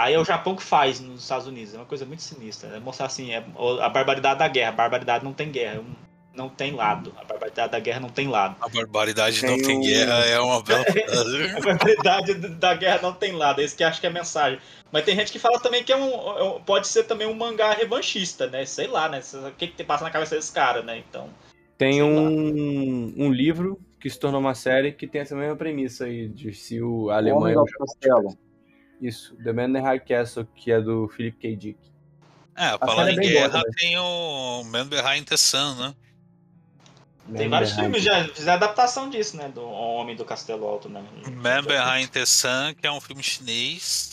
S5: Aí é o Japão que faz nos Estados Unidos. É uma coisa muito sinistra. É mostrar assim, é a barbaridade da guerra. A barbaridade não tem guerra. um- Não tem lado. A barbaridade da guerra não tem lado.
S2: A barbaridade não
S6: Tem
S2: tem
S6: um-
S2: guerra é uma bela *laughs*
S5: A barbaridade da guerra não tem lado. É isso que eu acho que é a mensagem. Mas tem gente que fala também que é um, é pode ser também um mangá revanchista, né? Sei lá, né? O que, que passa na cabeça desse cara, né? Então.
S6: Tem
S5: lá.
S6: um, um livro que se tornou uma série que tem essa mesma premissa aí, de se o
S8: O
S6: Alemanha...
S8: do Castelo.
S6: Isso, The Man in the High Castle, que é do Philip K. Dick.
S2: É,
S6: A
S2: falando em
S6: é boa
S2: guerra,
S6: também.
S2: tem o Man Behind the Sun, né?
S5: Tem
S6: Man
S5: vários filmes já. Fizeram adaptação disso, né? Do Homem do Castelo Alto, né?
S2: Man Behind the Sun, que é um filme chinês.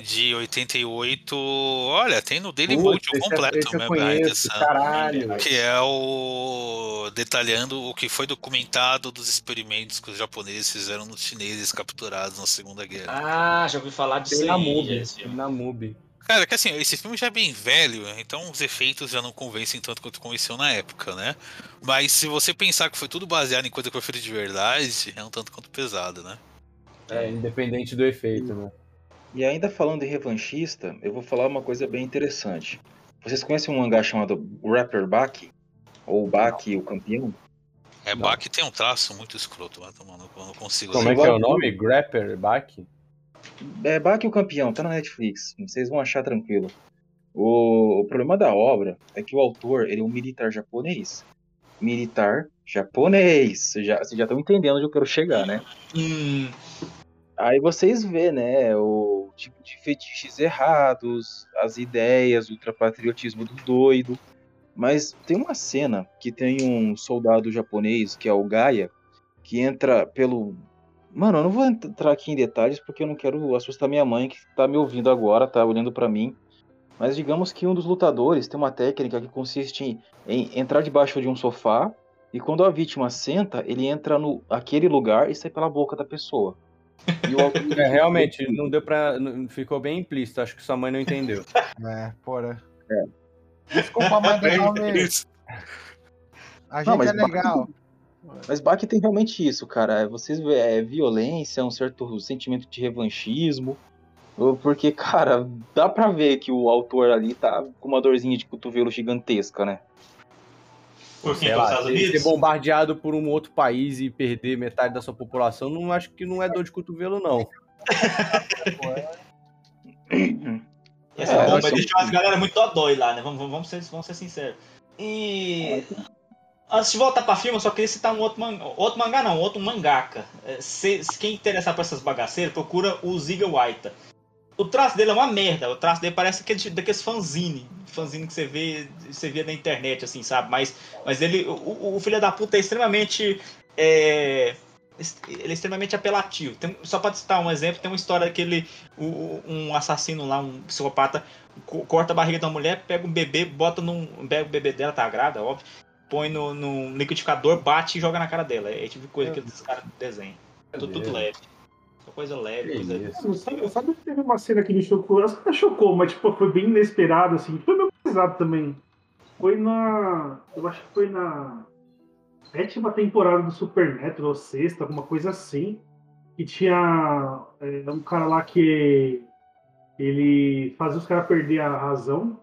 S2: de 88. Olha, tem no Daily Motion
S6: esse é-
S2: completo,
S6: esse
S2: né,
S6: conheço,
S2: essa-
S6: caralho.
S2: que é o detalhando o que foi documentado dos experimentos que os japoneses fizeram nos chineses capturados na Segunda Guerra.
S5: Ah, já ouvi falar disso
S6: Tem na. MUBI.
S5: esse filme.
S6: Tem na MUBI.
S2: Cara, que assim, esse filme já é bem velho, então os efeitos já não convencem tanto quanto convenciam na época, né? Mas se você pensar que foi tudo baseado em coisa que foi feita de verdade, é um tanto quanto pesado, né?
S6: É, independente do efeito, né?
S8: E ainda falando em revanchista, eu vou falar uma coisa bem interessante. Vocês conhecem um mangá chamado Rapper Baki? Ou Baki, o campeão?
S2: É, Bach tem um traço muito escroto, mas mano, eu não consigo
S6: Como é que é o nome? Grapper Back?
S8: É Baki o campeão, tá na Netflix. Vocês vão achar tranquilo. O, o problema da obra é que o autor ele é um militar japonês. Militar japonês. Vocês já vocês já estão entendendo onde eu quero chegar, né?
S5: Hum,
S8: Aí vocês vê, né, o tipo de fetiches errados, as ideias, o ultrapatriotismo do doido. Mas tem uma cena que tem um soldado japonês, que é o Gaia, que entra pelo. Mano, eu não vou entrar aqui em detalhes porque eu não quero assustar minha mãe que tá me ouvindo agora, tá olhando pra mim. Mas digamos que um dos lutadores tem uma técnica que consiste em, em entrar debaixo de um sofá e quando a vítima senta, ele entra no aquele lugar e sai pela boca da pessoa. E o *laughs*
S6: É, realmente, não deu pra. não- Ficou bem implícito, acho que sua mãe não entendeu. *laughs*
S4: É, porra.
S8: É.
S4: Desculpa, mãe do nome.
S2: Isso.
S4: A gente
S8: Não,
S4: é legal.
S8: Mas Bach tem realmente isso, cara. É, Vocês vê, é violência, um certo sentimento de revanchismo. Porque, cara, dá pra ver que o autor ali tá com uma dorzinha de cotovelo gigantesca, né?
S5: por quem?
S6: Lá,
S5: Estados
S6: ser, ser
S5: Unidos?
S6: bombardeado por um outro país e perder metade da sua população, não acho que não é dor de cotovelo, não.
S5: Essa
S8: É,
S5: bomba deixou as galera muito dodói lá, né? Vamos, vamos, ser, vamos ser sinceros. E. Antes de voltar pra filme, eu só queria citar um outro mangá. Outro mangá não, outro mangaka. É, se, quem interessar por essas bagaceiras, procura o Ziga Waita. O traço dele é uma merda. O traço dele parece aquele, daqueles fanzine. Fanzine que você vê, você vê na internet, assim, sabe? Mas, mas ele. O, o filho da puta é extremamente. É, ele é extremamente apelativo. Tem- só pra citar um exemplo, tem uma história daquele. o- um assassino lá, um psicopata, co- corta a barriga da mulher, pega um bebê, bota num. Pega o bebê dela, tá grávida, óbvio. Põe no, no liquidificador, bate e joga na cara dela. É tipo de coisa que esses caras desenham. Tudo, tudo leve. Só coisa leve, coisa.
S7: Sabe, sabe que teve uma cena que me chocou? Essa não chocou, mas tipo, foi bem inesperado, assim. Foi meio pesado também. Foi na. Eu acho que foi na sétima temporada do Supernatural, ou sexta, alguma coisa assim. E tinha é, um cara lá que ele fazia os caras perder a razão.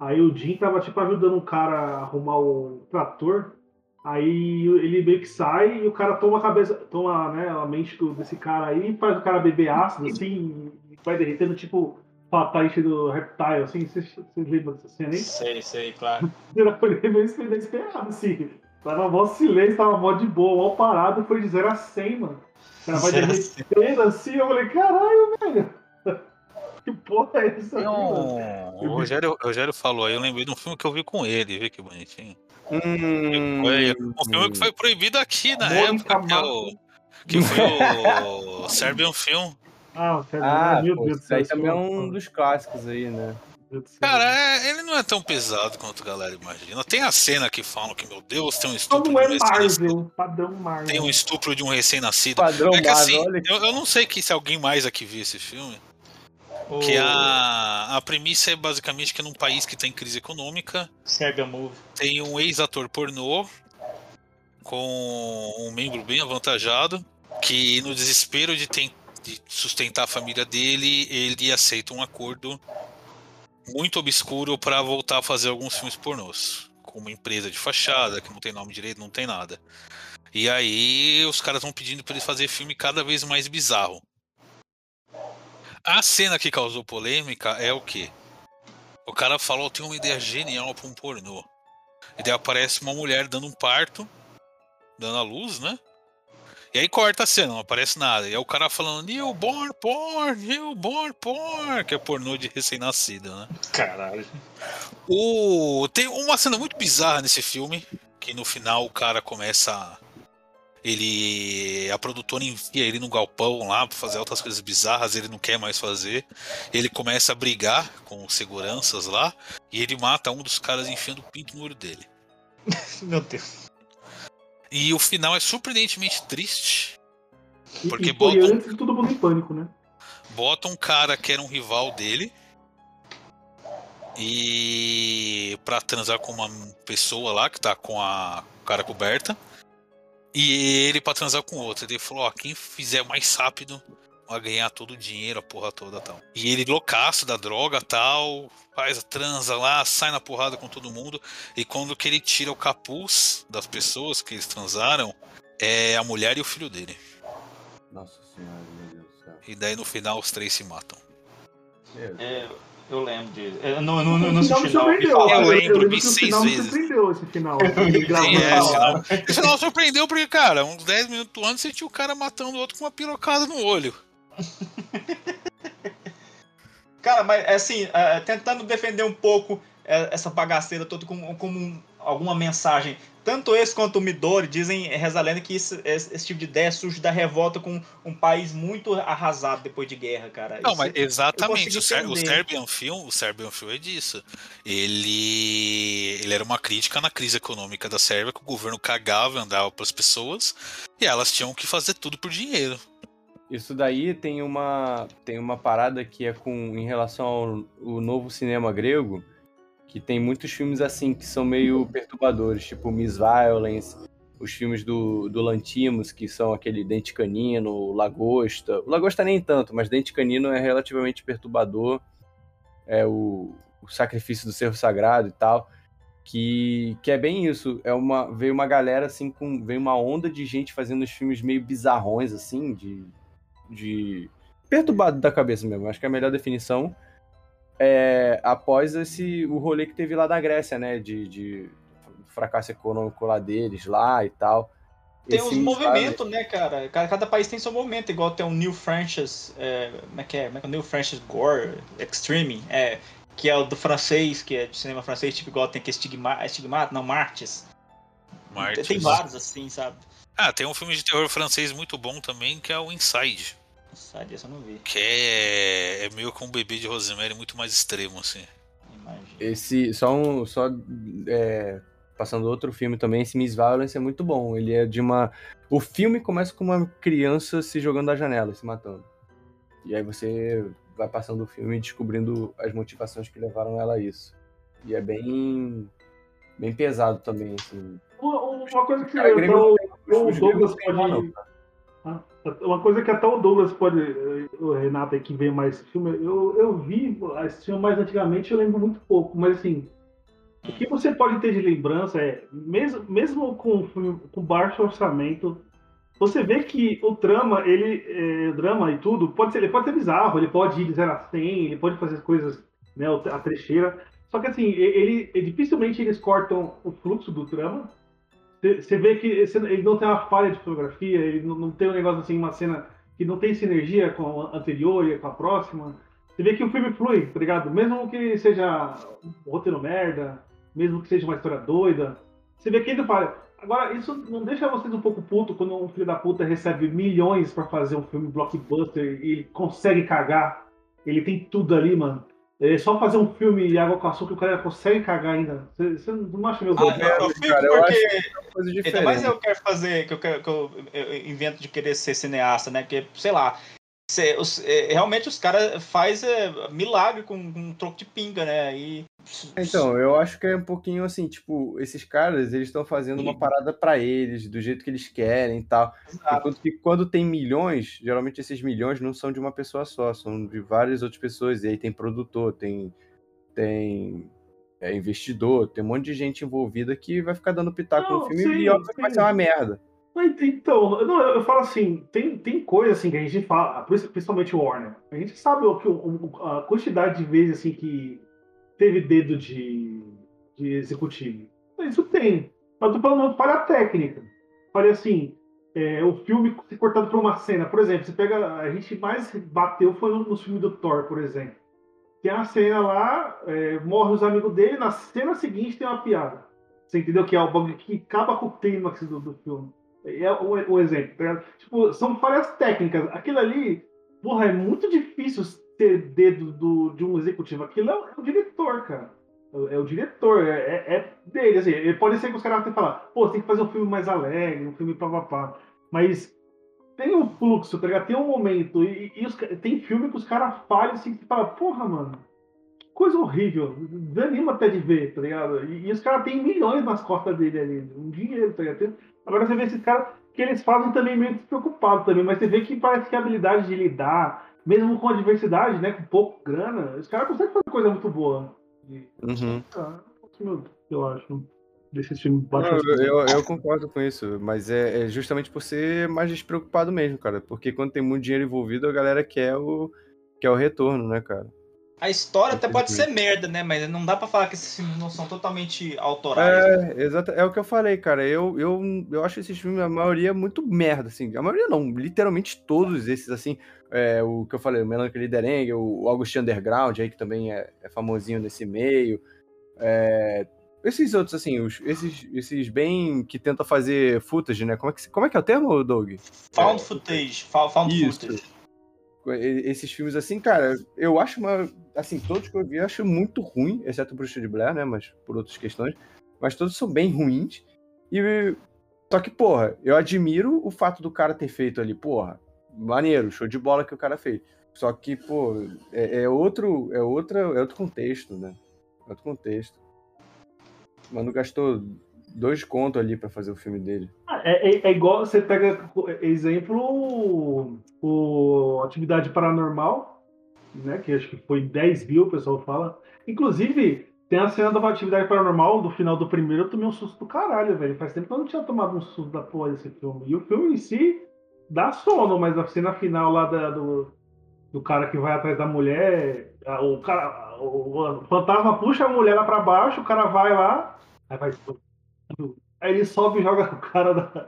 S7: Aí o Jim tava tipo ajudando um cara a arrumar o trator. Aí ele meio que sai e o cara toma a cabeça, toma né, a mente do- desse cara aí, faz o cara beber ácido, assim, e vai derretendo, tipo Fatality do Reptile, assim, vocês lembram dessa cena aí?
S5: Sei, sei, claro. *laughs*
S7: Era *laughs* foi meio inesperado, assim. Tava mó silêncio, tava mó de boa, mal parado, foi de 0 a 100, mano. O cara vai derretendo assim, eu falei, caralho, velho. Que porra é aqui, mano?
S2: um- O Rogério, o Rogério falou aí, eu lembrei de um filme que eu vi com ele, vê que bonitinho.
S6: Hum,
S2: Foi um filme que foi proibido aqui na
S7: Mônica
S2: época, que, é o, que foi o *laughs* Serbian Film.
S7: Ah, cara,
S6: Ah,
S7: meu
S6: pô,
S7: Deus
S6: isso aí também é um dos clássicos aí, né?
S2: Cara, é- ele não é tão pesado quanto a galera imagina. Tem a cena que falam que, meu Deus, tem um estupro de
S7: é
S2: um recém-nascido.
S7: Marvel, padrão Marvel.
S2: Tem um estupro de um recém-nascido.
S6: Padrão
S2: É que
S6: Marvel,
S2: assim,
S6: olha que-
S2: eu, eu não sei que, se alguém mais aqui viu esse filme.
S5: O
S2: Que a, a premissa é basicamente que num país que tem crise econômica,
S5: Serbia Move.
S2: tem um ex-ator pornô com um membro bem avantajado que no desespero de, ten- de sustentar a família dele, ele aceita um acordo muito obscuro para voltar a fazer alguns filmes pornôs, com uma empresa de fachada que não tem nome direito, não tem nada. E aí os caras vão pedindo para ele fazer filme cada vez mais bizarro. A cena que causou polêmica é o quê? O cara falou, tenho uma ideia genial para um pornô. E daí aparece uma mulher dando um parto, dando a luz, né? E aí corta a cena, não aparece nada. E aí o cara falando, newborn porn, newborn porn, que é pornô de recém-nascido, né?
S5: Caralho.
S2: O... Tem uma cena muito bizarra nesse filme, que no final o cara começa. a- Ele. A produtora envia ele no galpão lá pra fazer outras coisas bizarras, ele não quer mais fazer. Ele começa a brigar com os seguranças lá e ele mata um dos caras enfiando o pinto no olho dele. *laughs*
S5: Meu Deus.
S2: E o final é surpreendentemente triste.
S7: E,
S2: Porque
S7: e
S2: botam-
S7: antes de todo mundo em pânico, né?
S2: bota um cara que era um rival dele e pra transar com uma pessoa lá que tá com a cara coberta e ele pra transar com outro. Ele falou: ó, quem fizer mais rápido vai ganhar todo o dinheiro, a porra toda tal. E ele loucaço da droga tal, faz a transa lá, sai na porrada com todo mundo e quando que ele tira o capuz das pessoas que eles transaram é a mulher e o filho dele.
S6: Nossa senhora, meu Deus do céu.
S2: E daí no final os três se matam.
S5: É, eu lembro de. Eu não, não, não,
S7: O
S5: não
S7: final me
S5: assisti, não. me
S7: surpreendeu.
S5: falaram.
S2: Eu lembro, vi seis
S7: final me
S2: vezes.
S7: surpreendeu esse final. *laughs*
S2: Sim, é, senão- Isso não surpreendeu porque, cara, uns 10 minutos antes você tinha o cara matando o outro com uma pirocada no olho.
S5: Cara, mas assim, é, tentando defender um pouco é, essa bagaceira toda como, como um- alguma mensagem. Tanto esse quanto o Midori dizem, reza a lenda, que isso- esse, esse tipo de ideia surge da revolta com um país muito arrasado depois de guerra, cara.
S2: Não,
S5: Isso-
S2: mas exatamente. O, Ser, o. Serbian Film, o Serbian Film é disso. Ele, ele era uma crítica na crise econômica da Sérvia, que o governo cagava e andava para as pessoas, e elas tinham que fazer tudo por dinheiro.
S6: Isso daí tem uma, tem uma parada que é com em relação ao, ao novo cinema grego, que tem muitos filmes assim que são meio perturbadores, tipo Miss Violence, os filmes do, do Lantimos, que são aquele Dente Canino, Lagosta. O Lagosta nem tanto, mas Dente Canino é relativamente perturbador. É o, o Sacrifício do Cerro Sagrado e tal. Que, que é bem isso. É uma, veio uma galera assim com. Veio uma onda de gente fazendo os filmes meio bizarrões, assim, de, de perturbado da cabeça mesmo, acho que é a melhor definição. É, após esse o rolê que teve lá da Grécia, né, de, de fracasso econômico lá deles lá e tal.
S5: Tem
S6: Esse,
S5: uns movimentos, né, cara? Cada, cada país tem seu movimento, igual tem o New Francis. É, como é que é? Como é que é? o New Francis Gore Extreme, é, que é o do francês, que é de cinema francês, tipo igual tem que estigma, estigmata, não, Martes.
S2: Martyrs.
S5: Tem vários assim, sabe?
S2: Ah, tem um filme de terror francês muito bom também, que é o Inside.
S5: Eu não vi.
S2: Que é, é meio que um bebê de Rosemary muito mais extremo, assim.
S5: Imagina.
S6: Esse, só um, só é, passando outro filme também, esse Miss Violence é muito bom. Ele é de uma, o filme começa com uma criança se jogando da janela, se matando. E aí você vai passando o filme e descobrindo as motivações que levaram ela a isso. E é bem, bem pesado também, assim.
S7: Uma, uma coisa que
S6: os
S7: Douglas
S6: gregos não
S7: Uma coisa que até o Douglas pode. eh, O Renato aí que vê mais filme. Eu, eu vi esse filme mais antigamente, eu lembro muito pouco, mas assim. O que você pode ter de lembrança é, mesmo, mesmo com com baixo orçamento, você vê que o trama, ele, é, drama e tudo, pode ser, ele pode ser bizarro, ele pode ir de 0 a 100, ele pode fazer coisas, né, a trecheira. Só que assim, ele, ele- dificilmente eles cortam o fluxo do trama. Você vê que ele não tem uma falha de fotografia, ele não, tem um negócio assim, uma cena que não tem sinergia com a anterior e com a próxima. Você vê que o filme flui, tá ligado? Mesmo que seja um roteiro merda, mesmo que seja uma história doida, você vê que ele fala. Agora, isso não deixa vocês um pouco puto quando um filho da puta recebe milhões pra fazer um filme blockbuster e ele consegue cagar. Ele tem tudo ali, mano. É só fazer um filme de água com açúcar, o cara consegue cagar ainda. Você, você não acha meio
S5: Ah,
S7: doido?
S5: eu, eu fico
S6: cara, eu
S5: porque
S6: Coisa
S5: Ainda
S6: diferente.
S5: mais eu quero fazer, que eu, quero, que eu, eu invento de querer ser cineasta, né? Porque, sei lá, cê- os- é, realmente os caras fazem milagre com, um troco de pinga, né? E,
S6: Então, eu acho que é um pouquinho assim, tipo, esses caras, eles estão fazendo uma parada pra eles, do jeito que eles querem e tal. Enquanto que quando tem milhões, geralmente esses milhões não são de uma pessoa só, são de várias outras pessoas. E aí tem produtor, tem, tem é, investidor, tem um monte de gente envolvida que vai ficar dando pitaco
S7: Não,
S6: no filme
S7: sim,
S6: e óbvio que vai
S7: sim.
S6: ser uma merda.
S7: Então, não, eu falo assim, tem, tem coisa assim que a gente fala, principalmente o Warner. A gente sabe o que a quantidade de vezes assim que teve dedo de, de executivo. Isso tem. Mas eu tô falando falha técnica. Falha assim, é, o filme ser cortado por uma cena. Por exemplo, você pega. A gente mais bateu foi no, no do Thor, por exemplo. Tem a cena lá, é, morre os amigos dele, na cena seguinte tem uma piada. Você entendeu? Que é o bagulho que acaba com o clímax do, do filme. É o, o exemplo, tá? Tipo, são falhas técnicas. Aquilo ali, porra, é muito difícil ter dedo do, de um executivo. Aquilo é, o- é o diretor, cara. É, o- diretor, é, é- é dele. Assim, ele pode ser que os caras que falar, pô, tem que fazer um filme mais alegre, um filme papapá. Mas tem um fluxo, tá ligado? Tem um momento. E, e os tem filme que os caras falham assim, que fala, porra, mano, que coisa horrível. Desanima até de ver, tá ligado? E, e os caras têm milhões nas costas dele ali, um dinheiro, tá ligado? Agora você vê esses caras que eles fazem também meio despreocupados também, mas você vê que parece que a habilidade de lidar, mesmo com a diversidade, né, com pouco grana, os caras conseguem fazer coisa muito boa. E,
S6: Uhum.
S7: ah, eu, eu acho, desse filme
S6: Não,
S7: baixo.
S6: eu, eu- eu concordo com isso, mas é, é justamente por ser mais despreocupado mesmo, cara. Porque quando tem muito dinheiro envolvido, a galera quer o, quer o retorno, né, cara?
S5: A história até pode ser merda, né? Mas não dá pra falar que esses filmes não são totalmente autorais.
S6: É, exato, é o que eu falei, cara. Eu, eu, eu acho esses filmes, a maioria, muito merda, assim. A maioria não, literalmente todos esses, assim. É, o que eu falei, o Melancholy Derengue, o August Underground aí, que também é, é famosinho nesse meio. É, esses outros, assim, os, esses, esses bem que tentam fazer footage, né? Como é que, como é, que é o termo, Doug?
S5: Found footage. Found
S6: Isso.
S5: footage.
S6: Esses filmes assim, cara, eu acho uma. Assim, todos que eu vi, eu acho muito ruim, exceto o Bruxa de Blair, né? Mas por outras questões. Mas todos são bem ruins. E. Só que, porra, eu admiro o fato do cara ter feito ali, porra, maneiro, show de bola que o cara fez. Só que, pô, é, é outro. É outra. É outro contexto, né? É outro contexto. Mano gastou dois contos ali pra fazer o filme dele.
S7: Ah, É, é- é igual você pega, exemplo, o, Atividade Paranormal, né? Que acho que foi 10 mil, o pessoal fala. Inclusive, tem a cena da Atividade Paranormal, do final do primeiro, eu tomei um susto do caralho, velho. Faz tempo que eu não tinha tomado um susto da porra desse filme. E o filme em si dá sono, mas a cena final lá da- do, do cara que vai atrás da mulher, o cara, o, o fantasma puxa a mulher lá pra baixo, o cara vai lá, aí vai Aí ele sobe e joga *laughs* o cara na,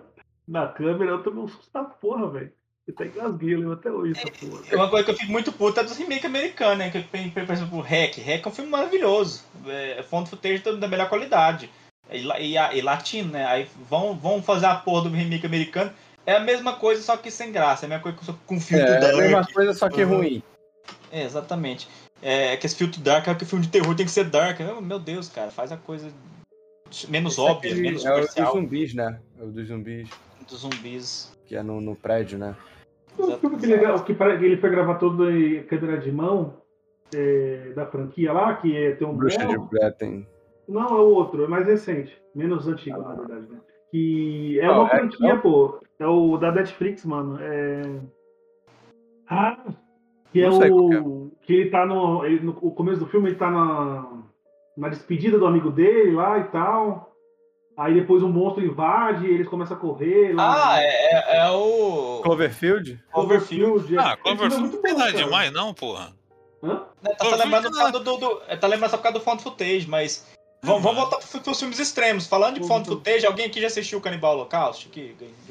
S7: na câmera. Eu tomei um susto da porra, velho. Eu eu lembro até hoje essa porra.
S5: É uma coisa que eu fico muito puto é dos remake americanos, né? Que tem, por exemplo, o Hack. Hack é um filme maravilhoso. É fonte footage da da melhor qualidade. E, la- e, a- e latino, né? Aí vão, vão fazer a porra do remake americano. É a mesma coisa, só que sem graça. É a mesma coisa com filtro
S6: É, é a
S5: dark.
S6: mesma coisa, só que
S5: Uhum.
S6: ruim.
S5: É, exatamente. É que esse filtro dark é que filme de terror tem que ser dark. Meu Deus, cara, faz a coisa menos
S6: Esse
S5: óbvia,
S6: aqui
S5: menos
S6: é o dos zumbis, né? É o dos zumbis,
S5: dos zumbis.
S6: que é no, no prédio, né?
S7: O filme que ele, o que ele foi gravar todo em câmera de mão é, da franquia lá, que é, tem um
S6: Bruxa de Blair tem.
S7: Não, é o outro, é mais recente. Menos antigo, na verdade, né? Que é
S6: Ah,
S7: uma
S6: é?
S7: franquia,
S6: Não?
S7: pô. É o da Netflix, mano. É. Ah! Que é
S6: Não
S7: o. Que ele tá no. Ele, no o começo do filme ele tá na. Na despedida do amigo dele lá e tal. Aí depois um monstro invade, eles começam a correr. Lá,
S5: Ah, é, é- é o
S6: Cloverfield?
S7: Cloverfield.
S2: Ah,
S7: Esse filme é
S2: Cloverfield
S7: muito
S2: não tem nada
S7: cara.
S2: demais, não, porra.
S7: Hã?
S5: Tá, só lembrando por causa do, do- tá lembrando só por causa do found footage, mas. Vamos, vamos voltar pro- pros filmes extremos. Falando de found footage, alguém aqui já assistiu o Canibal Holocaust?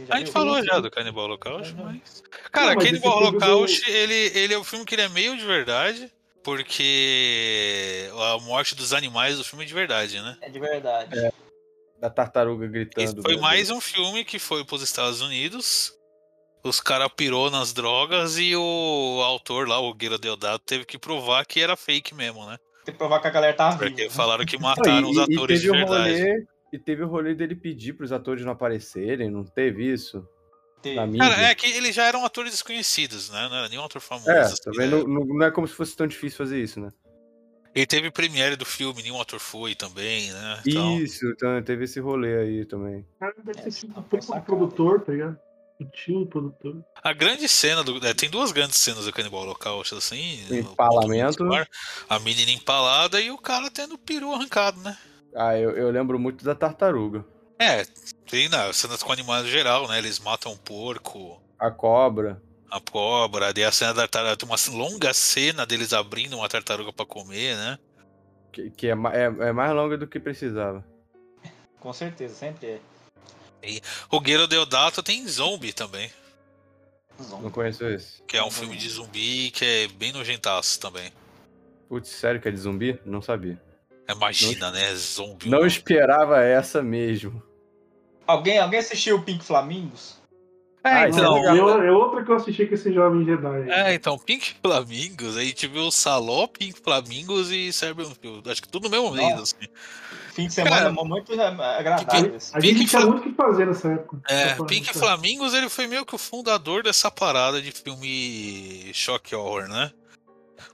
S5: Já
S2: A gente
S5: viu?
S2: falou já do Cannibal Holocaust, mas. Cara,
S7: Não, mas do-
S2: Holocaust, ele, ele é um filme que ele é meio de verdade, porque a morte dos animais do filme é de verdade, né?
S5: É de verdade.
S6: Da tartaruga
S2: Esse
S6: gritando.
S2: foi
S6: meu
S2: mais
S6: Deus.
S2: um filme que foi pros Estados Unidos. Os caras pirou nas drogas e o autor lá, o Guilherme Deodato, teve que provar que era fake mesmo, né?
S5: Tem que provar que a galera tá viva.
S2: Porque falaram que *laughs* mataram
S6: e-
S2: os
S6: e
S2: atores de
S6: teve o
S2: verdade.
S6: rolê- E teve o rolê dele pedir pros atores não aparecerem, não teve isso?
S2: Cara, é que eles já eram atores desconhecidos, né? Não era nenhum ator famoso.
S6: É,
S2: assim,
S6: também
S2: né?
S6: não, não- não é como se fosse tão difícil fazer isso, né?
S2: Ele teve premiere do filme, nenhum ator foi também, né? Então,
S6: Isso, então teve esse rolê aí também.
S7: Cara, deve
S5: É,
S7: ter sido um produtor, tá ligado? O tio produtor.
S2: a grande cena do. é, tem duas grandes cenas do Canibal Holocaust, assim.
S6: Empalamento.
S2: no- A menina empalada e o cara tendo o peru arrancado, né?
S6: Ah, eu, eu lembro muito da tartaruga.
S2: É, tem na cenas com animais no geral, né? Eles matam um porco,
S6: A cobra.
S2: a cobra, daí a cena da tartaruga. Tem uma longa cena deles abrindo uma tartaruga pra comer, né?
S6: Que, que é, é, é mais longa do que precisava.
S5: Com certeza, sempre é.
S2: O Guerreiro Deodato tem Zombie também,
S5: Zombie.
S6: Não conheço esse.
S2: que é um filme de zumbi que é bem nojentaço também.
S6: Putz, sério que é de zumbi? Não sabia.
S2: Imagina, né? Zumbi.
S6: Não esperava essa mesmo.
S5: Alguém, alguém assistiu o Pink Flamingos?
S2: É,
S6: Ah, é
S2: então.
S6: legal.
S7: Eu, é outra que eu assisti com esse jovem Jedi.
S2: É, então, Pink Flamingos, a gente viu Saló, Pink Flamingos e Serbian Field. Acho que tudo no mesmo mês, assim.
S5: Fim de semana
S2: Cara,
S5: muito agradável. assim.
S7: A gente
S2: Pink
S7: tinha muito o que fazer nessa época.
S2: É, Pink Flamingos, ele foi meio que o fundador dessa parada de filme shock horror, né?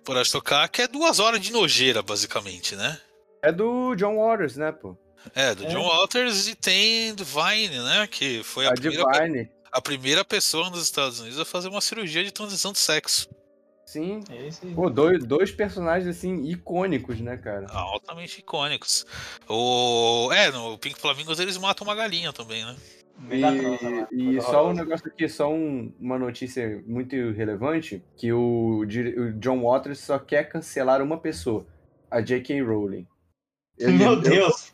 S2: Por tocar, que é duas horas de nojeira, basicamente, né?
S6: É do John Waters, né, pô?
S2: É, do
S5: É.
S2: John Walters e tem do Vine, né? Que foi a,
S6: A
S2: primeira,
S6: Divine.
S2: a primeira pessoa nos Estados Unidos a fazer uma cirurgia de transição de sexo.
S6: Sim.
S5: Aí.
S6: Pô, dois, dois personagens, assim, icônicos, né, cara?
S2: Altamente icônicos. O... É, no Pink Flamingos eles matam uma galinha também, né?
S6: E, e só um negócio aqui, só um- uma notícia muito relevante, que o, o John Waters só quer cancelar uma pessoa, a J.K. Rowling. Eu- *laughs*
S5: Meu
S6: eu-
S5: Deus!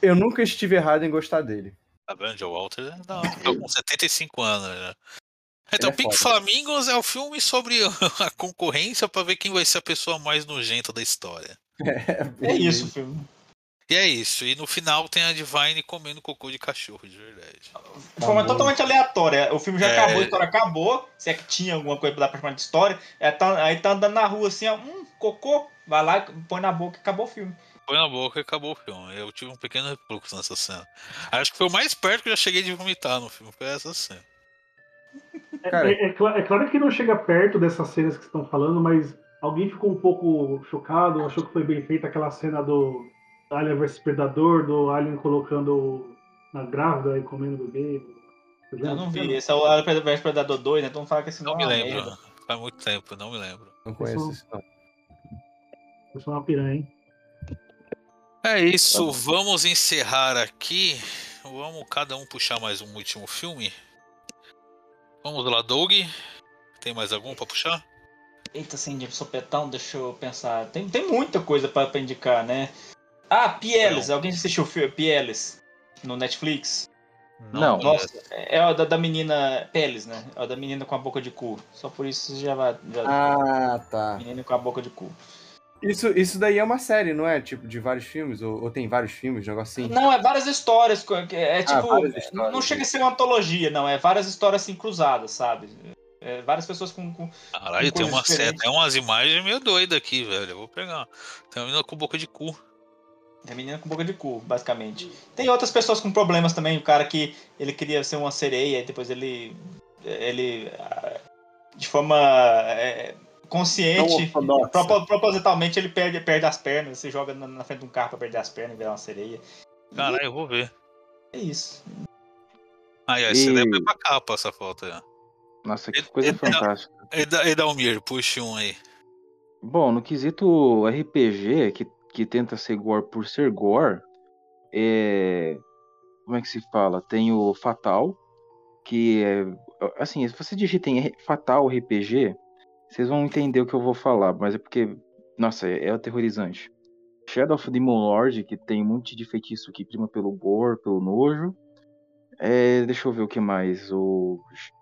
S6: Eu, nunca estive errado em gostar dele.
S2: Tá vendo? John é da hora. Tá com 75 anos já. Então,
S6: é
S2: Pink
S6: foda.
S2: Flamingos é o filme sobre *laughs* a concorrência pra ver quem vai ser a pessoa mais nojenta da história.
S5: É isso, filme.
S2: E é isso. E no final tem a Divine comendo cocô de cachorro, de verdade.
S5: De forma totalmente aleatória. O filme já
S2: É.
S5: acabou, a história acabou. Se é que tinha alguma coisa pra dar pra chamar de história. É, tá- aí tá andando na rua assim, ó. Hum, cocô. Vai lá, põe na boca e acabou o filme.
S2: Põe na boca e acabou o filme. Eu tive um pequeno refluxo nessa cena. Acho que foi o mais perto que eu já cheguei de vomitar no filme. Foi essa cena.
S7: É,
S6: Cara-
S7: é- é cla- é claro que não chega perto dessas cenas que estão falando, mas alguém ficou um pouco chocado, achou que foi bem feita aquela cena do Alien vs Predador, do Alien colocando na grávida e comendo o bebê.
S5: Eu não vi. Esse é o Alien vs Predador 2, né? Então fala que esse
S2: Não
S5: não
S2: me
S5: é
S2: lembro.
S5: merda.
S2: Faz muito tempo, não me lembro.
S6: Não conheço isso, não.
S7: Eu sou uma piranha, hein?
S2: É isso, vamos encerrar aqui. Vamos cada um puxar mais um último filme. Vamos lá, Doug. Tem mais algum pra puxar?
S5: Eita, assim, de sopetão, deixa eu pensar. Tem, tem muita coisa pra, pra indicar, né? Ah, Pieles. Alguém assistiu o filme Pieles no Netflix?
S8: Não.
S5: Nossa, é é o da, da menina Peles, né? É o da menina com a boca de cu. Só por isso você já vai. Já...
S6: Ah, tá.
S5: Menina com a boca de cu.
S6: Isso, isso daí é uma série, não é? Tipo, de vários filmes? Ou, ou tem vários filmes, um negócio assim?
S5: Não, é várias histórias. co- que É tipo.
S6: várias histórias.
S5: não chega a ser uma antologia, não. É várias histórias assim cruzadas, sabe? É, várias pessoas com. com...
S2: Caralho, tem
S5: coisas
S2: uma série, tem umas imagens meio doidas aqui, velho. Eu vou pegar. Tem uma menina com boca de cu.
S5: É menina com boca de cu, basicamente. Tem outras pessoas com problemas também. O cara que ele queria ser uma sereia e depois ele. Ele. ah, De forma. é, consciente. Propo- propositalmente ele perde, perde as pernas. Se joga na, na frente de um carro pra perder as pernas e virar uma sereia.
S2: Caralho, eu vou ver.
S5: É isso.
S2: Aí, ó, você deve pra capa essa foto aí. ó.
S8: Nossa, que
S2: Ele-
S8: coisa
S2: ele-
S8: fantástica.
S2: Eda- Edalmir, puxa um aí.
S8: Bom, no quesito RPG, que, que tenta ser gore por ser gore, é. Como é que se fala? Tem o Fatal, que é. Assim, se você digita em Fatal RPG, vocês vão entender o que eu vou falar, mas é porque. Nossa, é, é aterrorizante. Shadow of Demon Lord, que tem um monte de feitiço que prima pelo gore, pelo nojo. É, deixa eu ver o que mais. O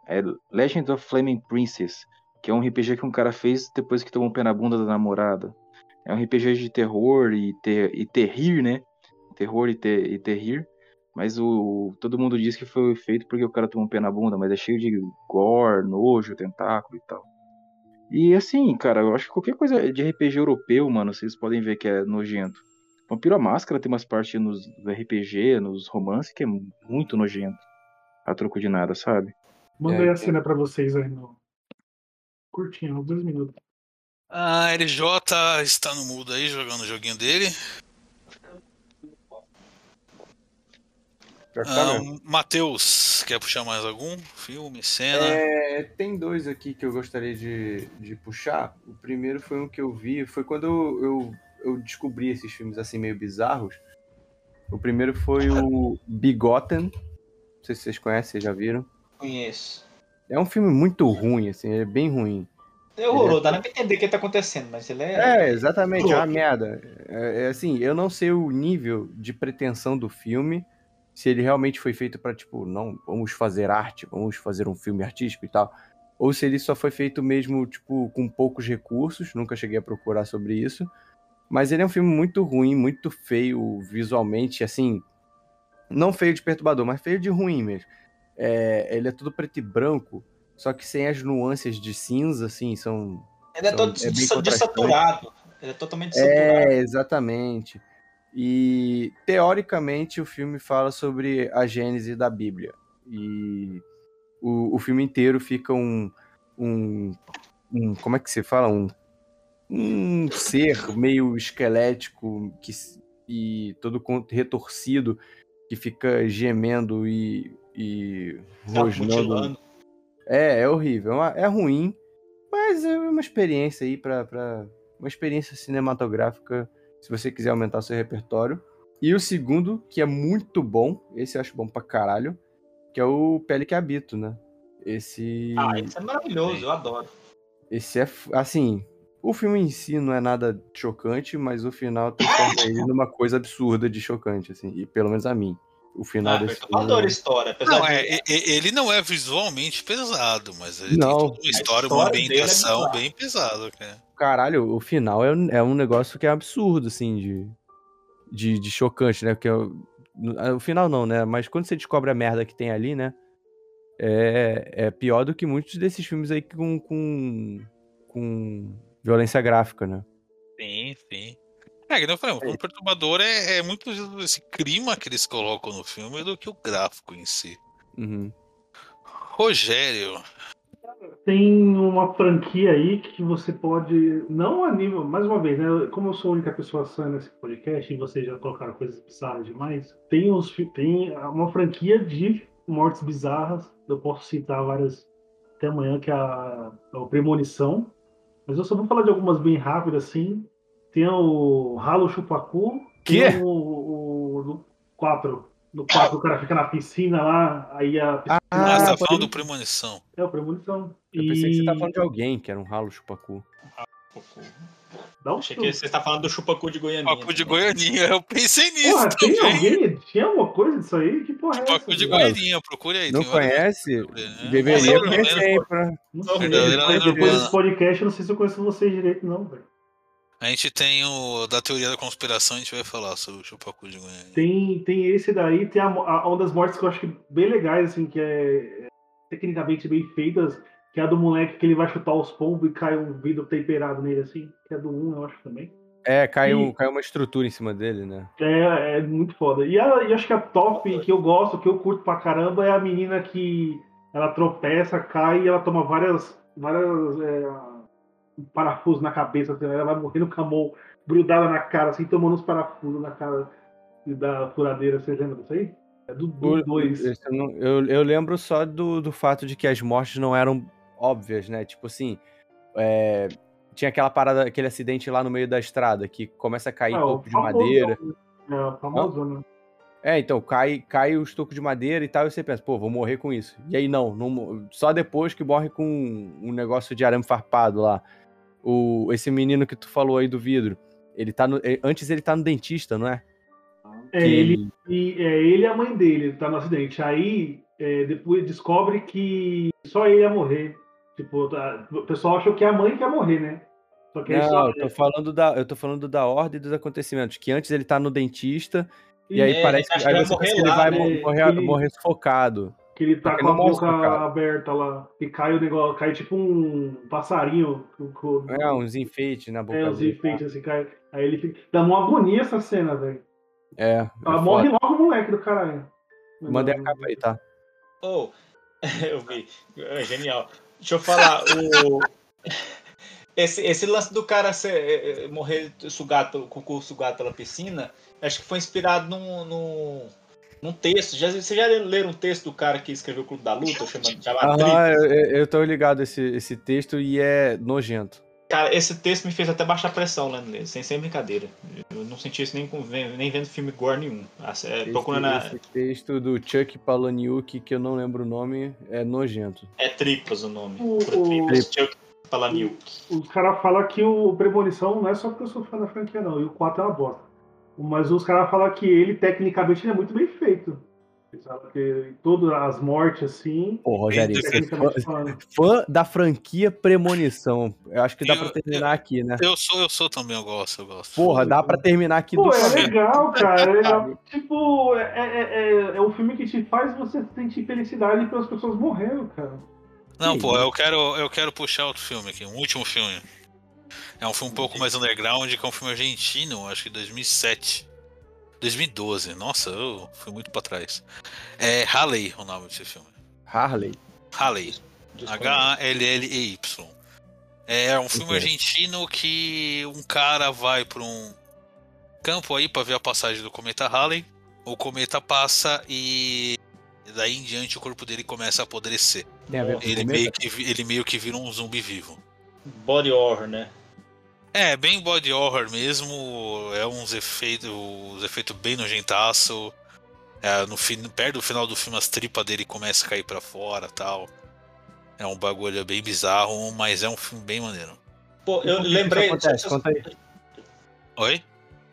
S8: é Legend of Flaming Princess, que é um RPG que um cara fez depois que tomou um pé na bunda da namorada. É um RPG de terror e, ter, e terrir, né? Terror e, ter, e terrir. Mas o todo mundo diz que foi feito porque o cara tomou um pé na bunda, mas é cheio de gore, nojo, tentáculo e tal. E assim, cara, eu acho que qualquer coisa de RPG europeu, mano, vocês podem ver que é nojento. Vampiro à Máscara tem umas partes nos RPG, nos romances, que é muito nojento. A troco de nada, sabe?
S7: Mandei
S6: É,
S7: a cena pra vocês aí no. Curtinho, dois minutos.
S2: Ah, LJ está no mudo aí, jogando o joguinho dele. Ah,
S6: mesmo.
S2: Matheus, quer puxar mais algum? Filme, cena?
S6: É, tem dois aqui que eu gostaria de, de puxar. O primeiro foi um que eu vi, foi quando eu, eu, eu descobri esses filmes assim meio bizarros. O primeiro foi o Bigotten. Não sei se vocês conhecem, vocês já viram.
S5: Conheço.
S6: É um filme muito ruim, assim, é bem ruim.
S5: É horroroso, dá nem pra entender o que tá acontecendo, mas ele é.
S6: É, exatamente, é uma merda. É, é assim, eu não sei o nível de pretensão do filme, se ele realmente foi feito pra, tipo, não, vamos fazer arte, vamos fazer um filme artístico e tal. Ou se ele só foi feito mesmo, tipo, com poucos recursos, nunca cheguei a procurar sobre isso. Mas ele é um filme muito ruim, muito feio visualmente, assim. Não feio de perturbador, mas feio de ruim mesmo. É, ele é tudo preto e branco, só que sem as nuances de cinza, assim, são.
S5: Ele é
S6: são-
S5: todo desaturado. Ele é totalmente desaturado.
S6: É, exatamente. E teoricamente o filme fala sobre a gênese da Bíblia. E o, o filme inteiro fica um, um, um- Como é que se fala? Um, um ser meio esquelético que, e todo retorcido que fica gemendo e, e
S5: Tá
S6: rosnando. É, é horrível. É uma- É ruim, mas é uma experiência aí pra. Uma experiência cinematográfica, se você quiser aumentar seu repertório. E o segundo, que é muito bom, esse eu acho bom pra caralho, que é o Pele que Habito, né? Esse.
S5: Ah, isso é maravilhoso, eu adoro.
S6: Esse é. Assim, o filme em si não é nada chocante, mas o final transforma ele numa coisa absurda de chocante, assim. E pelo menos a mim. O final
S5: Ah,
S6: desse
S5: eu
S6: filme.
S5: história. Apesar
S2: Não,
S5: de...
S2: é, ele não é visualmente pesado, mas ele
S6: Não.
S2: tem toda uma história, uma
S5: história dele é
S2: ambientação
S5: bizarra.
S2: bem pesada, cara.
S6: Caralho, o final é, um- é um negócio que é absurdo, assim, de, de, de chocante, né? Porque o, o final não, né? Mas quando você descobre a merda que tem ali, né? É, é pior do que muitos desses filmes aí com, com, com violência gráfica, né?
S2: É, que nem eu falei, o perturbador é, é muito esse clima que eles colocam no filme do que o gráfico em si.
S6: Uhum.
S2: Rogério,
S7: Tem uma franquia aí que você pode. Não a nível. Mais uma vez, né? Como eu sou a única pessoa sã nesse podcast e vocês já colocaram coisas bizarras demais, tem, os, tem uma franquia de mortes bizarras. Eu posso citar várias até amanhã, que é a, a Premonição. Mas eu só vou falar de algumas bem rápidas assim. Tem o Ralo Chupacu.
S6: Quê?
S7: Tem o, o, no 4. No 4 o cara fica na piscina lá, aí a piscina.
S2: ah, você tá falando do Premonição.
S7: É o Premonição.
S6: Eu pensei que você
S7: E-
S6: tava falando de alguém, que era um ralo chupacu.
S7: Dá um
S5: Achei que você está falando do chupacu de Goianinha.
S2: Pacu de
S5: também.
S2: Goianinha, eu pensei nisso
S7: Porra, tem alguém? Tinha alguma coisa disso aí? Que porra é essa?
S2: Pacu de? Goianinha, procure aí.
S6: Não conhece?
S2: né?
S6: Deveria
S2: Não,
S6: conhecer,
S2: não,
S6: pra...
S7: Não sei. Depois, desse podcast, eu não sei se eu conheço vocês direito, não, velho.
S2: A gente tem o da teoria da conspiração, a gente vai falar sobre o Chupacu de Goiânia.
S7: Tem, tem esse daí, tem a, a, uma das mortes que eu acho que bem legais, assim, que é, é tecnicamente bem feitas, que é a do moleque que ele vai chutar os pombos e cai um vidro temperado nele, assim, que é do 1, eu acho também.
S6: É, caiu,
S7: E-
S6: caiu uma estrutura em cima dele, né?
S7: É, é muito foda. E, a, e acho que a top que eu gosto, que eu curto pra caramba, é a menina que ela tropeça, cai e ela toma várias. várias é, um parafusos na cabeça, assim, ela vai morrendo com a mão grudada na cara, assim, tomando uns parafusos na cara da furadeira. Vocês lembram disso aí? É do
S6: O-
S7: 2.
S6: esse eu, eu- eu lembro só do, do fato de que as mortes não eram óbvias, né? Tipo assim, é, tinha aquela parada, aquele acidente lá no meio da estrada que começa a cair toco de madeira.
S7: É, famoso, né?
S6: É, então, cai, cai os tocos de madeira e tal, e você pensa, pô, vou morrer com isso. E aí não, não só depois que morre com um negócio de arame farpado lá. O, esse menino que tu falou aí do vidro, ele tá no, eh, antes ele tá no dentista, não é?
S7: É,
S6: Que
S7: ele, e, é ele e a mãe dele, tá no acidente. Aí, é, depois descobre que só ele ia morrer. Tipo, tá- o pessoal achou que a mãe que ia morrer, né? Só que
S6: Não,
S7: só-
S6: eu tô falando da, eu tô falando da ordem dos acontecimentos, que antes ele tá no dentista e aí
S5: É,
S6: parece que aí você
S5: morrer
S6: que ele
S5: lá,
S6: vai
S7: né?
S6: mo- morrer,
S7: Ele-
S6: morrer sufocado.
S7: Que ele tá com a boca aberta lá. E cai o negócio, cai tipo um passarinho. Com, com,
S6: É, uns enfeites na boca
S7: é, os
S6: dele.
S7: enfeites assim, cai. Aí ele fica. Dá uma agonia essa cena, velho.
S6: É, é
S7: Ela
S6: foda.
S7: morre logo o moleque do caralho.
S6: Mandei a capa aí, tá?
S5: Oh, *laughs* eu vi. É genial. Deixa eu falar. O... *laughs* Esse, esse lance do cara ser, eh, eh, morrer sugado pelo, o cu sugado pela piscina, acho que foi inspirado num, num, num texto. Já, vocês já leram um texto do cara que escreveu o Clube da Luta, chamado, Tri?
S6: Ah, eu, eu tô ligado esse, esse texto e é nojento.
S5: Cara, esse texto me fez até baixar pressão lendo ele, sem, sem brincadeira. Eu não senti isso nem, com, nem vendo filme gore nenhum. É,
S6: Esse,
S5: procurando na,
S6: esse texto do Chuck Palahniuk, que eu não lembro o nome, é nojento.
S5: é Tripas o nome.
S7: O-
S5: Tripas, Chuck Palahniuk.
S7: Os caras falam que o Premonição não é só porque eu sou fã da franquia, não. E o 4 é uma bosta. Mas os caras falam que ele, tecnicamente, ele é muito bem feito. Sabe? Porque todas as mortes assim.
S6: Pô, Rogério, você é fã, fã da franquia Premonição. Eu acho que dá
S2: Eu-
S6: pra terminar aqui, né?
S2: Eu sou, eu sou também, eu gosto, eu gosto.
S6: Porra, dá pra terminar aqui
S7: Pô,
S6: do
S7: é legal, *laughs* cara. É legal. Tipo, é, é, é, é um filme que te faz você sentir felicidade pelas pessoas morrendo, cara.
S2: Não, pô, eu quero, eu quero puxar outro filme aqui, um último filme. É um filme um pouco mais underground, que é um filme argentino, acho que 2007. 2012, nossa, eu fui muito pra trás. É Halley o nome desse filme.
S6: Harley.
S2: Halley. H-A-L-L-E-Y. É um filme argentino que um cara vai pra um campo aí pra ver a passagem do cometa Halley. O cometa passa e daí em diante o corpo dele começa a apodrecer.
S6: Tem a ver com
S2: Ele meio, que, ele meio que vira um zumbi vivo.
S5: Body horror, né?
S2: É, bem body horror mesmo. É uns efeitos, uns efeitos bem nojentaço. É, no fim, perto do final do filme, as tripas dele começam a cair pra fora tal. É um bagulho bem bizarro, mas é um filme bem maneiro.
S5: Pô, eu
S6: Por que que
S5: lembrei.
S6: Isso acontece? Conta aí.
S2: Oi?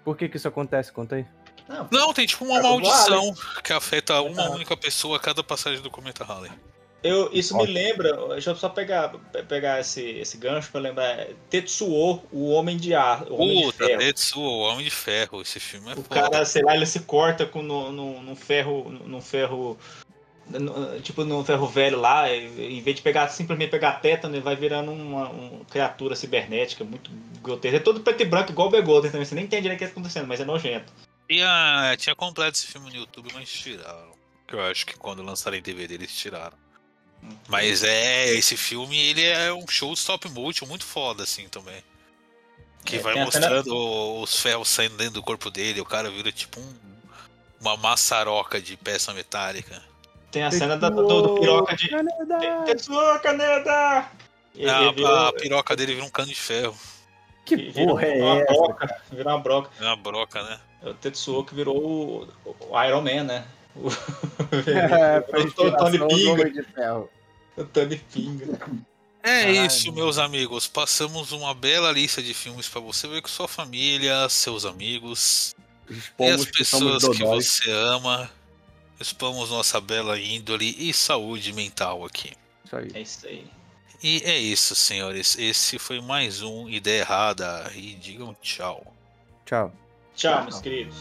S6: Por que que isso acontece? Conta aí.
S5: Não,
S2: Não, tem tipo uma maldição que afeta uma única pessoa a cada passagem do cometa Halley.
S5: Eu, isso
S6: Ótimo.
S5: me lembra, deixa eu só pegar, pe- pegar esse, esse gancho pra lembrar. Tetsuo, o Homem de Ar, o Homem de
S2: Puta,
S5: Ferro.
S2: Tetsuo, o Homem de Ferro, esse filme é
S5: O
S2: foda.
S5: cara, sei lá, ele se corta com no, no, no ferro. No ferro. no- tipo no ferro velho lá, e- em vez de pegar simplesmente pegar tétano, ele vai virando uma, uma criatura cibernética muito grotesca. É todo preto e branco, igual o Begolden também. Você nem entende direito o que está acontecendo, mas é nojento.
S2: Tinha, tinha completo esse filme no YouTube, mas tiraram. Que eu acho que quando lançaram em DVD eles tiraram. Mas é, esse filme ele é um show de stop motion muito foda assim também. Que
S5: É,
S2: vai mostrando os ferros saindo dentro do corpo dele, o cara vira tipo um- uma maçaroca de peça metálica.
S5: Tem a cena da- do, do piroca de. Tetsuo, Caneda! Ele,
S2: Ah, a, piroca dele vira um cano de ferro.
S6: Que
S5: virou
S6: porra é
S5: uma
S6: essa?
S5: broca. Virou uma broca.
S2: É uma broca, né?
S5: É o Tetsuo que virou o Iron Man, né?
S6: É, *laughs*
S5: o Tony Pinga.
S6: Homem de Ferro.
S5: O Tony Pinga.
S2: É
S6: Caralho.
S2: isso, meus amigos. Passamos uma bela lista de filmes pra você ver com sua família, seus amigos e as
S6: que
S2: pessoas que
S6: dodóis.
S2: você ama. Expomos nossa bela índole e saúde mental aqui.
S6: Isso aí.
S5: É isso aí.
S2: E é isso, senhores. Esse foi mais um Ideia Errada. E digam tchau.
S6: Tchau.
S5: Tchau, meus queridos.